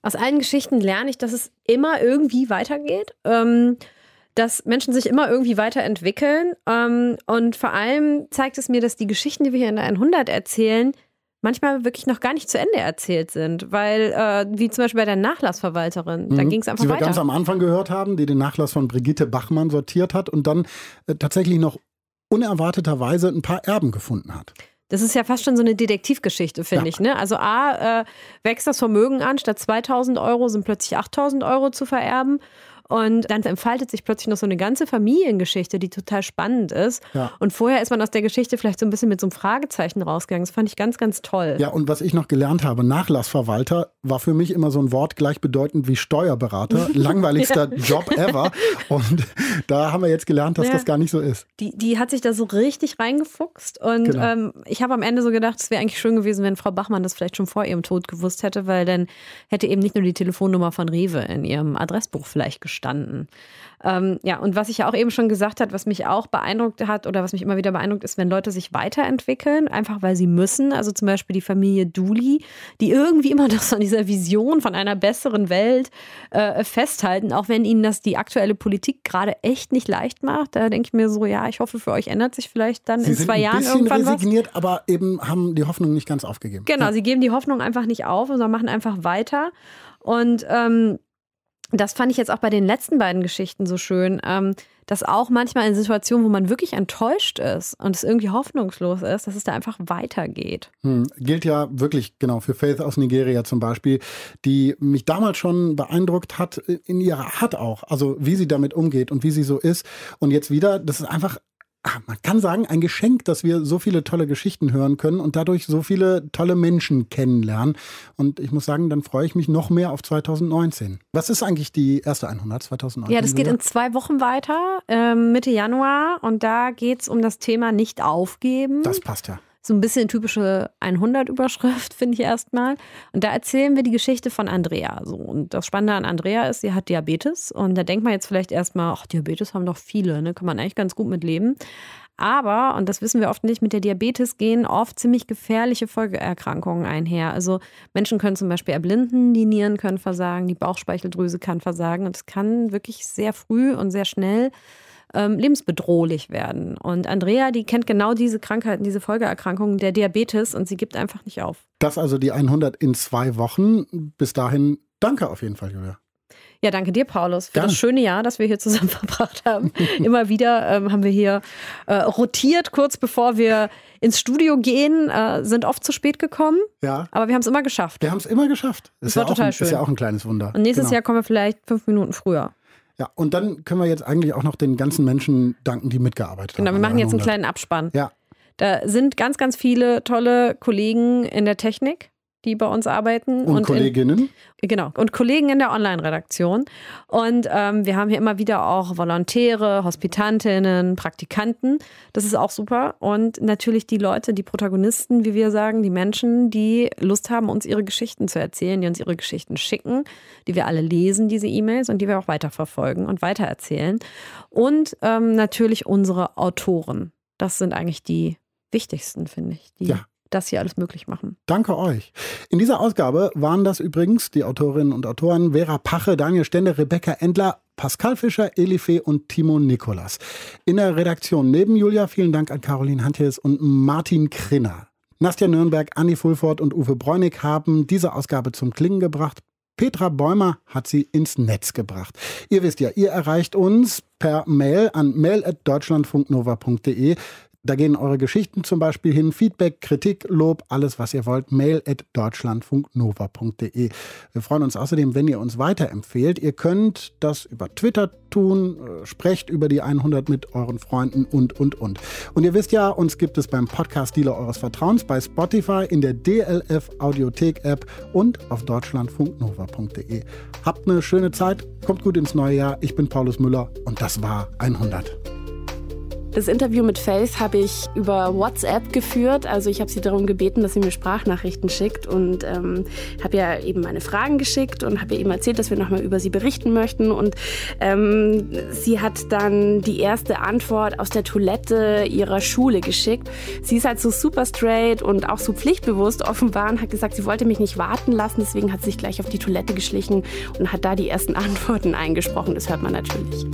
[SPEAKER 3] Aus allen Geschichten lerne ich, dass es immer irgendwie weitergeht. Ähm, dass Menschen sich immer irgendwie weiterentwickeln. Ähm, und vor allem zeigt es mir, dass die Geschichten, die wir hier in der 100 erzählen, manchmal wirklich noch gar nicht zu Ende erzählt sind, weil äh, wie zum Beispiel bei der Nachlassverwalterin, mhm. da ging es einfach
[SPEAKER 2] die
[SPEAKER 3] weiter.
[SPEAKER 2] Die wir ganz am Anfang gehört haben, die den Nachlass von Brigitte Bachmann sortiert hat und dann äh, tatsächlich noch unerwarteterweise ein paar Erben gefunden hat.
[SPEAKER 3] Das ist ja fast schon so eine Detektivgeschichte, finde ja. ich. Ne? Also A, äh, wächst das Vermögen an, statt 2000 Euro sind plötzlich 8000 Euro zu vererben. Und dann entfaltet sich plötzlich noch so eine ganze Familiengeschichte, die total spannend ist.
[SPEAKER 2] Ja.
[SPEAKER 3] Und vorher ist man aus der Geschichte vielleicht so ein bisschen mit so einem Fragezeichen rausgegangen. Das fand ich ganz, ganz toll.
[SPEAKER 2] Ja, und was ich noch gelernt habe, Nachlassverwalter war für mich immer so ein Wort gleichbedeutend wie Steuerberater. Langweiligster
[SPEAKER 3] Ja.
[SPEAKER 2] Job ever. Und da haben wir jetzt gelernt, dass
[SPEAKER 3] Ja.
[SPEAKER 2] das gar nicht so ist.
[SPEAKER 3] Die, die hat sich da so richtig reingefuchst. Und
[SPEAKER 2] Genau.
[SPEAKER 3] ähm, ich habe am Ende so gedacht, es wäre eigentlich schön gewesen, wenn Frau Bachmann das vielleicht schon vor ihrem Tod gewusst hätte, weil dann hätte eben nicht nur die Telefonnummer von Rewe in ihrem Adressbuch vielleicht gestanden. Ähm, ja, und was ich ja auch eben schon gesagt hat, was mich auch beeindruckt hat oder was mich immer wieder beeindruckt, ist, wenn Leute sich weiterentwickeln, einfach weil sie müssen. Also zum Beispiel die Familie Dooley, die irgendwie immer noch so an dieser Vision von einer besseren Welt äh, festhalten, auch wenn ihnen das die aktuelle Politik gerade echt nicht leicht macht. Da denke ich mir so, ja, ich hoffe, für euch ändert sich vielleicht dann
[SPEAKER 2] Sie
[SPEAKER 3] in
[SPEAKER 2] sind
[SPEAKER 3] zwei Jahren irgendwann was.
[SPEAKER 2] resigniert, aber eben haben die Hoffnung nicht ganz aufgegeben.
[SPEAKER 3] Genau, sie geben die Hoffnung einfach nicht auf, sondern machen einfach weiter. Und ähm, das fand ich jetzt auch bei den letzten beiden Geschichten so schön, ähm, dass auch manchmal in Situationen, wo man wirklich enttäuscht ist und es irgendwie hoffnungslos ist, dass es da einfach weitergeht.
[SPEAKER 2] Hm, gilt ja wirklich genau für Faith aus Nigeria zum Beispiel, die mich damals schon beeindruckt hat in ihrer Art auch, also wie sie damit umgeht und wie sie so ist. Und jetzt wieder, das ist einfach ah, man kann sagen, ein Geschenk, dass wir so viele tolle Geschichten hören können und dadurch so viele tolle Menschen kennenlernen. Und ich muss sagen, dann freue ich mich noch mehr auf 2019. Was ist eigentlich die erste 100 2019?
[SPEAKER 3] Ja, das geht in zwei Wochen weiter, ähm, Mitte Januar. Und da geht es um das Thema Nicht aufgeben.
[SPEAKER 2] Das passt ja.
[SPEAKER 3] So ein bisschen typische 100-Überschrift, finde ich erstmal. Und da erzählen wir die Geschichte von Andrea. So. Und das Spannende an Andrea ist, sie hat Diabetes. Und da denkt man jetzt vielleicht erstmal, ach, Diabetes haben doch viele, ne? kann man eigentlich ganz gut mit leben. Aber, und das wissen wir oft nicht, mit der Diabetes gehen oft ziemlich gefährliche Folgeerkrankungen einher. Also Menschen können zum Beispiel erblinden, die Nieren können versagen, die Bauchspeicheldrüse kann versagen. Und es kann wirklich sehr früh und sehr schnell ähm, lebensbedrohlich werden. Und Andrea, die kennt genau diese Krankheiten, diese Folgeerkrankungen der Diabetes und sie gibt einfach nicht auf.
[SPEAKER 2] Das also die 100 in zwei Wochen. Bis dahin, danke auf jeden Fall, Julia.
[SPEAKER 3] Ja, danke dir, Paulus, für
[SPEAKER 2] Gerne.
[SPEAKER 3] das schöne Jahr, das wir hier zusammen verbracht haben. Immer wieder ähm, haben wir hier äh, rotiert, kurz bevor wir ins Studio gehen, äh, sind oft zu spät gekommen.
[SPEAKER 2] Ja.
[SPEAKER 3] Aber wir haben es immer geschafft.
[SPEAKER 2] Wir haben es immer geschafft.
[SPEAKER 3] Das
[SPEAKER 2] Ist
[SPEAKER 3] war
[SPEAKER 2] ja auch
[SPEAKER 3] total
[SPEAKER 2] ein,
[SPEAKER 3] schön.
[SPEAKER 2] Ist ja auch ein kleines Wunder.
[SPEAKER 3] Und nächstes
[SPEAKER 2] Genau.
[SPEAKER 3] Jahr kommen wir vielleicht fünf Minuten früher.
[SPEAKER 2] Ja, und dann können wir jetzt eigentlich auch noch den ganzen Menschen danken, die mitgearbeitet
[SPEAKER 3] Genau,
[SPEAKER 2] haben.
[SPEAKER 3] wir
[SPEAKER 2] an
[SPEAKER 3] machen jetzt einen
[SPEAKER 2] 100.
[SPEAKER 3] kleinen Abspann.
[SPEAKER 2] Ja.
[SPEAKER 3] Da sind ganz, ganz viele tolle Kollegen in der Technik, die bei uns arbeiten.
[SPEAKER 2] Und,
[SPEAKER 3] in,
[SPEAKER 2] Kolleginnen.
[SPEAKER 3] Genau, und Kollegen in der Online-Redaktion. Und ähm, wir haben hier immer wieder auch Volontäre, Hospitantinnen, Praktikanten. Das ist auch super. Und natürlich die Leute, die Protagonisten, wie wir sagen, die Menschen, die Lust haben, uns ihre Geschichten zu erzählen, die uns ihre Geschichten schicken, die wir alle lesen, diese E-Mails, und die wir auch weiterverfolgen und weitererzählen. Und ähm, natürlich unsere Autoren. Das sind eigentlich die wichtigsten, finde ich, die
[SPEAKER 2] Ja.
[SPEAKER 3] Das hier alles möglich machen.
[SPEAKER 2] Danke euch. In dieser Ausgabe waren das übrigens die Autorinnen und Autoren Vera Pache, Daniel Stende, Rebecca Endler, Pascal Fischer, Elife und Timo Nikolas. In der Redaktion neben Julia vielen Dank an Caroline Hantjes und Martin Krinner. Nastja Nürnberg, Anni Fulford und Uwe Bräunig haben diese Ausgabe zum Klingen gebracht. Petra Bäumer hat sie ins Netz gebracht. Ihr wisst ja, ihr erreicht uns per Mail an mail.deutschlandfunknova.de. Da gehen eure Geschichten zum Beispiel hin. Feedback, Kritik, Lob, alles was ihr wollt. Mail at deutschlandfunknova.de. Wir freuen uns außerdem, wenn ihr uns weiterempfehlt. Ihr könnt das über Twitter tun, äh, sprecht über die 100 mit euren Freunden und, und, und. Und ihr wisst ja, uns gibt es beim Podcast-Dealer eures Vertrauens, bei Spotify, in der DLF Audiothek-App und auf deutschlandfunknova.de. Habt eine schöne Zeit, kommt gut ins neue Jahr. Ich bin Paulus Müller und das war 100.
[SPEAKER 19] Das Interview mit Faith habe ich über WhatsApp geführt. Also ich habe sie darum gebeten, dass sie mir Sprachnachrichten schickt und ähm, habe ja eben meine Fragen geschickt und habe ihr eben erzählt, dass wir nochmal über sie berichten möchten. Und ähm, sie hat dann die erste Antwort aus der Toilette ihrer Schule geschickt. Sie ist halt so super straight und auch so pflichtbewusst offenbar und hat gesagt, sie wollte mich nicht warten lassen. Deswegen hat sie sich gleich auf die Toilette geschlichen und hat da die ersten Antworten eingesprochen. Das hört man natürlich.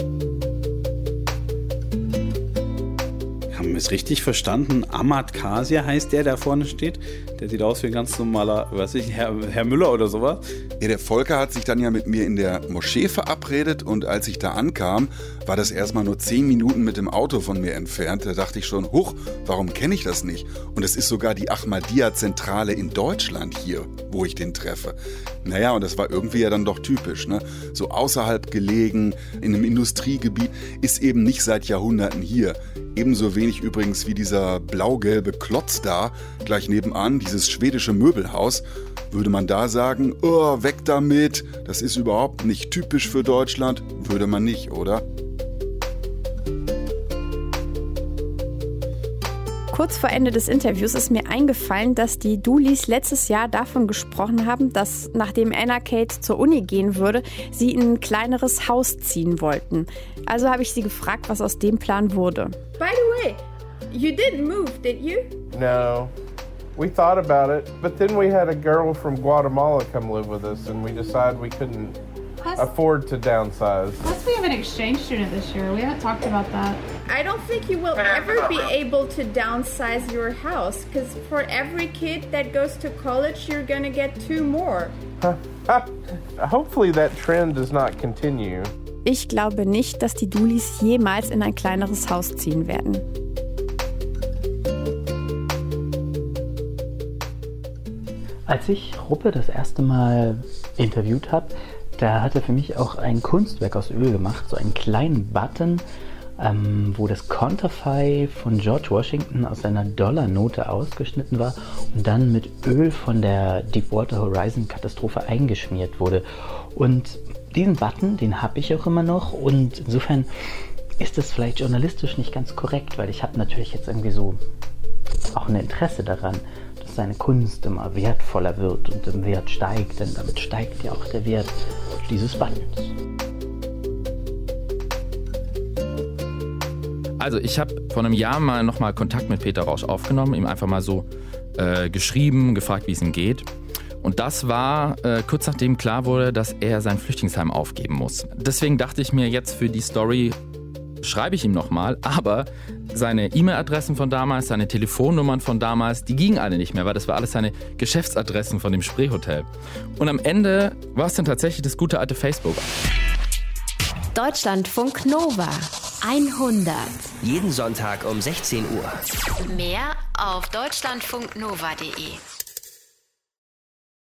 [SPEAKER 9] Haben es richtig verstanden? Ahmad Kasia heißt der, der vorne steht. Der sieht aus wie ein ganz normaler, weiß ich, Herr, Herr Müller oder sowas.
[SPEAKER 10] Ja, der Volker hat sich dann ja mit mir in der Moschee verabredet und als ich da ankam, war das erstmal nur zehn Minuten mit dem Auto von mir entfernt. Da dachte ich schon, huch, warum kenne ich das nicht? Und es ist sogar die Ahmadiyya-Zentrale in Deutschland hier, wo ich den treffe. Naja, und das war irgendwie ja dann doch typisch. Ne? So außerhalb gelegen, in einem Industriegebiet, ist eben nicht seit Jahrhunderten hier. Ebenso wenig übrigens wie dieser blau-gelbe Klotz da, gleich nebenan, dieses schwedische Möbelhaus. Würde man da sagen, oh, weg damit, das ist überhaupt nicht typisch für Deutschland? Würde man nicht, oder?
[SPEAKER 19] Kurz vor Ende des Interviews ist mir eingefallen, dass die Dulis letztes Jahr davon gesprochen haben, dass nachdem Anna Kate zur Uni gehen würde, sie in ein kleineres Haus ziehen wollten. Also habe ich sie gefragt, was aus dem Plan wurde.
[SPEAKER 16] By the way, you didn't move, did you?
[SPEAKER 14] No. We thought about it, but then we had a girl from Guatemala come live with us, and we decided we couldn't
[SPEAKER 15] Plus-
[SPEAKER 14] afford to downsize.
[SPEAKER 15] Plus, we have an exchange student this year. We haven't talked about that.
[SPEAKER 16] I don't think you will ever be able to downsize your house because for every kid that goes to college, you're gonna get two more.
[SPEAKER 14] Hopefully, that trend does not continue.
[SPEAKER 19] Ich glaube nicht, dass die Dulis jemals in ein kleineres Haus ziehen werden.
[SPEAKER 24] Als ich Ruppe das erste Mal interviewt habe, da hat er für mich auch ein Kunstwerk aus Öl gemacht, so einen kleinen Button, ähm, wo das Konterfei von George Washington aus seiner Dollarnote ausgeschnitten war und dann mit Öl von der Deepwater Horizon Katastrophe eingeschmiert wurde. Und diesen Button, den habe ich auch immer noch und insofern ist das vielleicht journalistisch nicht ganz korrekt, weil ich habe natürlich jetzt irgendwie so auch ein Interesse daran, seine Kunst immer wertvoller wird und im Wert steigt, denn damit steigt ja auch der Wert dieses Buttons.
[SPEAKER 22] Also ich habe vor einem Jahr mal nochmal Kontakt mit Peter Rausch aufgenommen, ihm einfach mal so äh, geschrieben, gefragt, wie es ihm geht. Und das war äh, kurz nachdem klar wurde, dass er sein Flüchtlingsheim aufgeben muss. Deswegen dachte ich mir jetzt für die Story schreibe ich ihm nochmal, aber seine E-Mail-Adressen von damals, seine Telefonnummern von damals, die gingen alle nicht mehr, weil das war alles seine Geschäftsadressen von dem Spreehotel. Und am Ende war es dann tatsächlich das gute alte Facebook.
[SPEAKER 1] Deutschlandfunk Nova 100.
[SPEAKER 25] Jeden Sonntag um 16 Uhr.
[SPEAKER 1] Mehr auf deutschlandfunknova.de.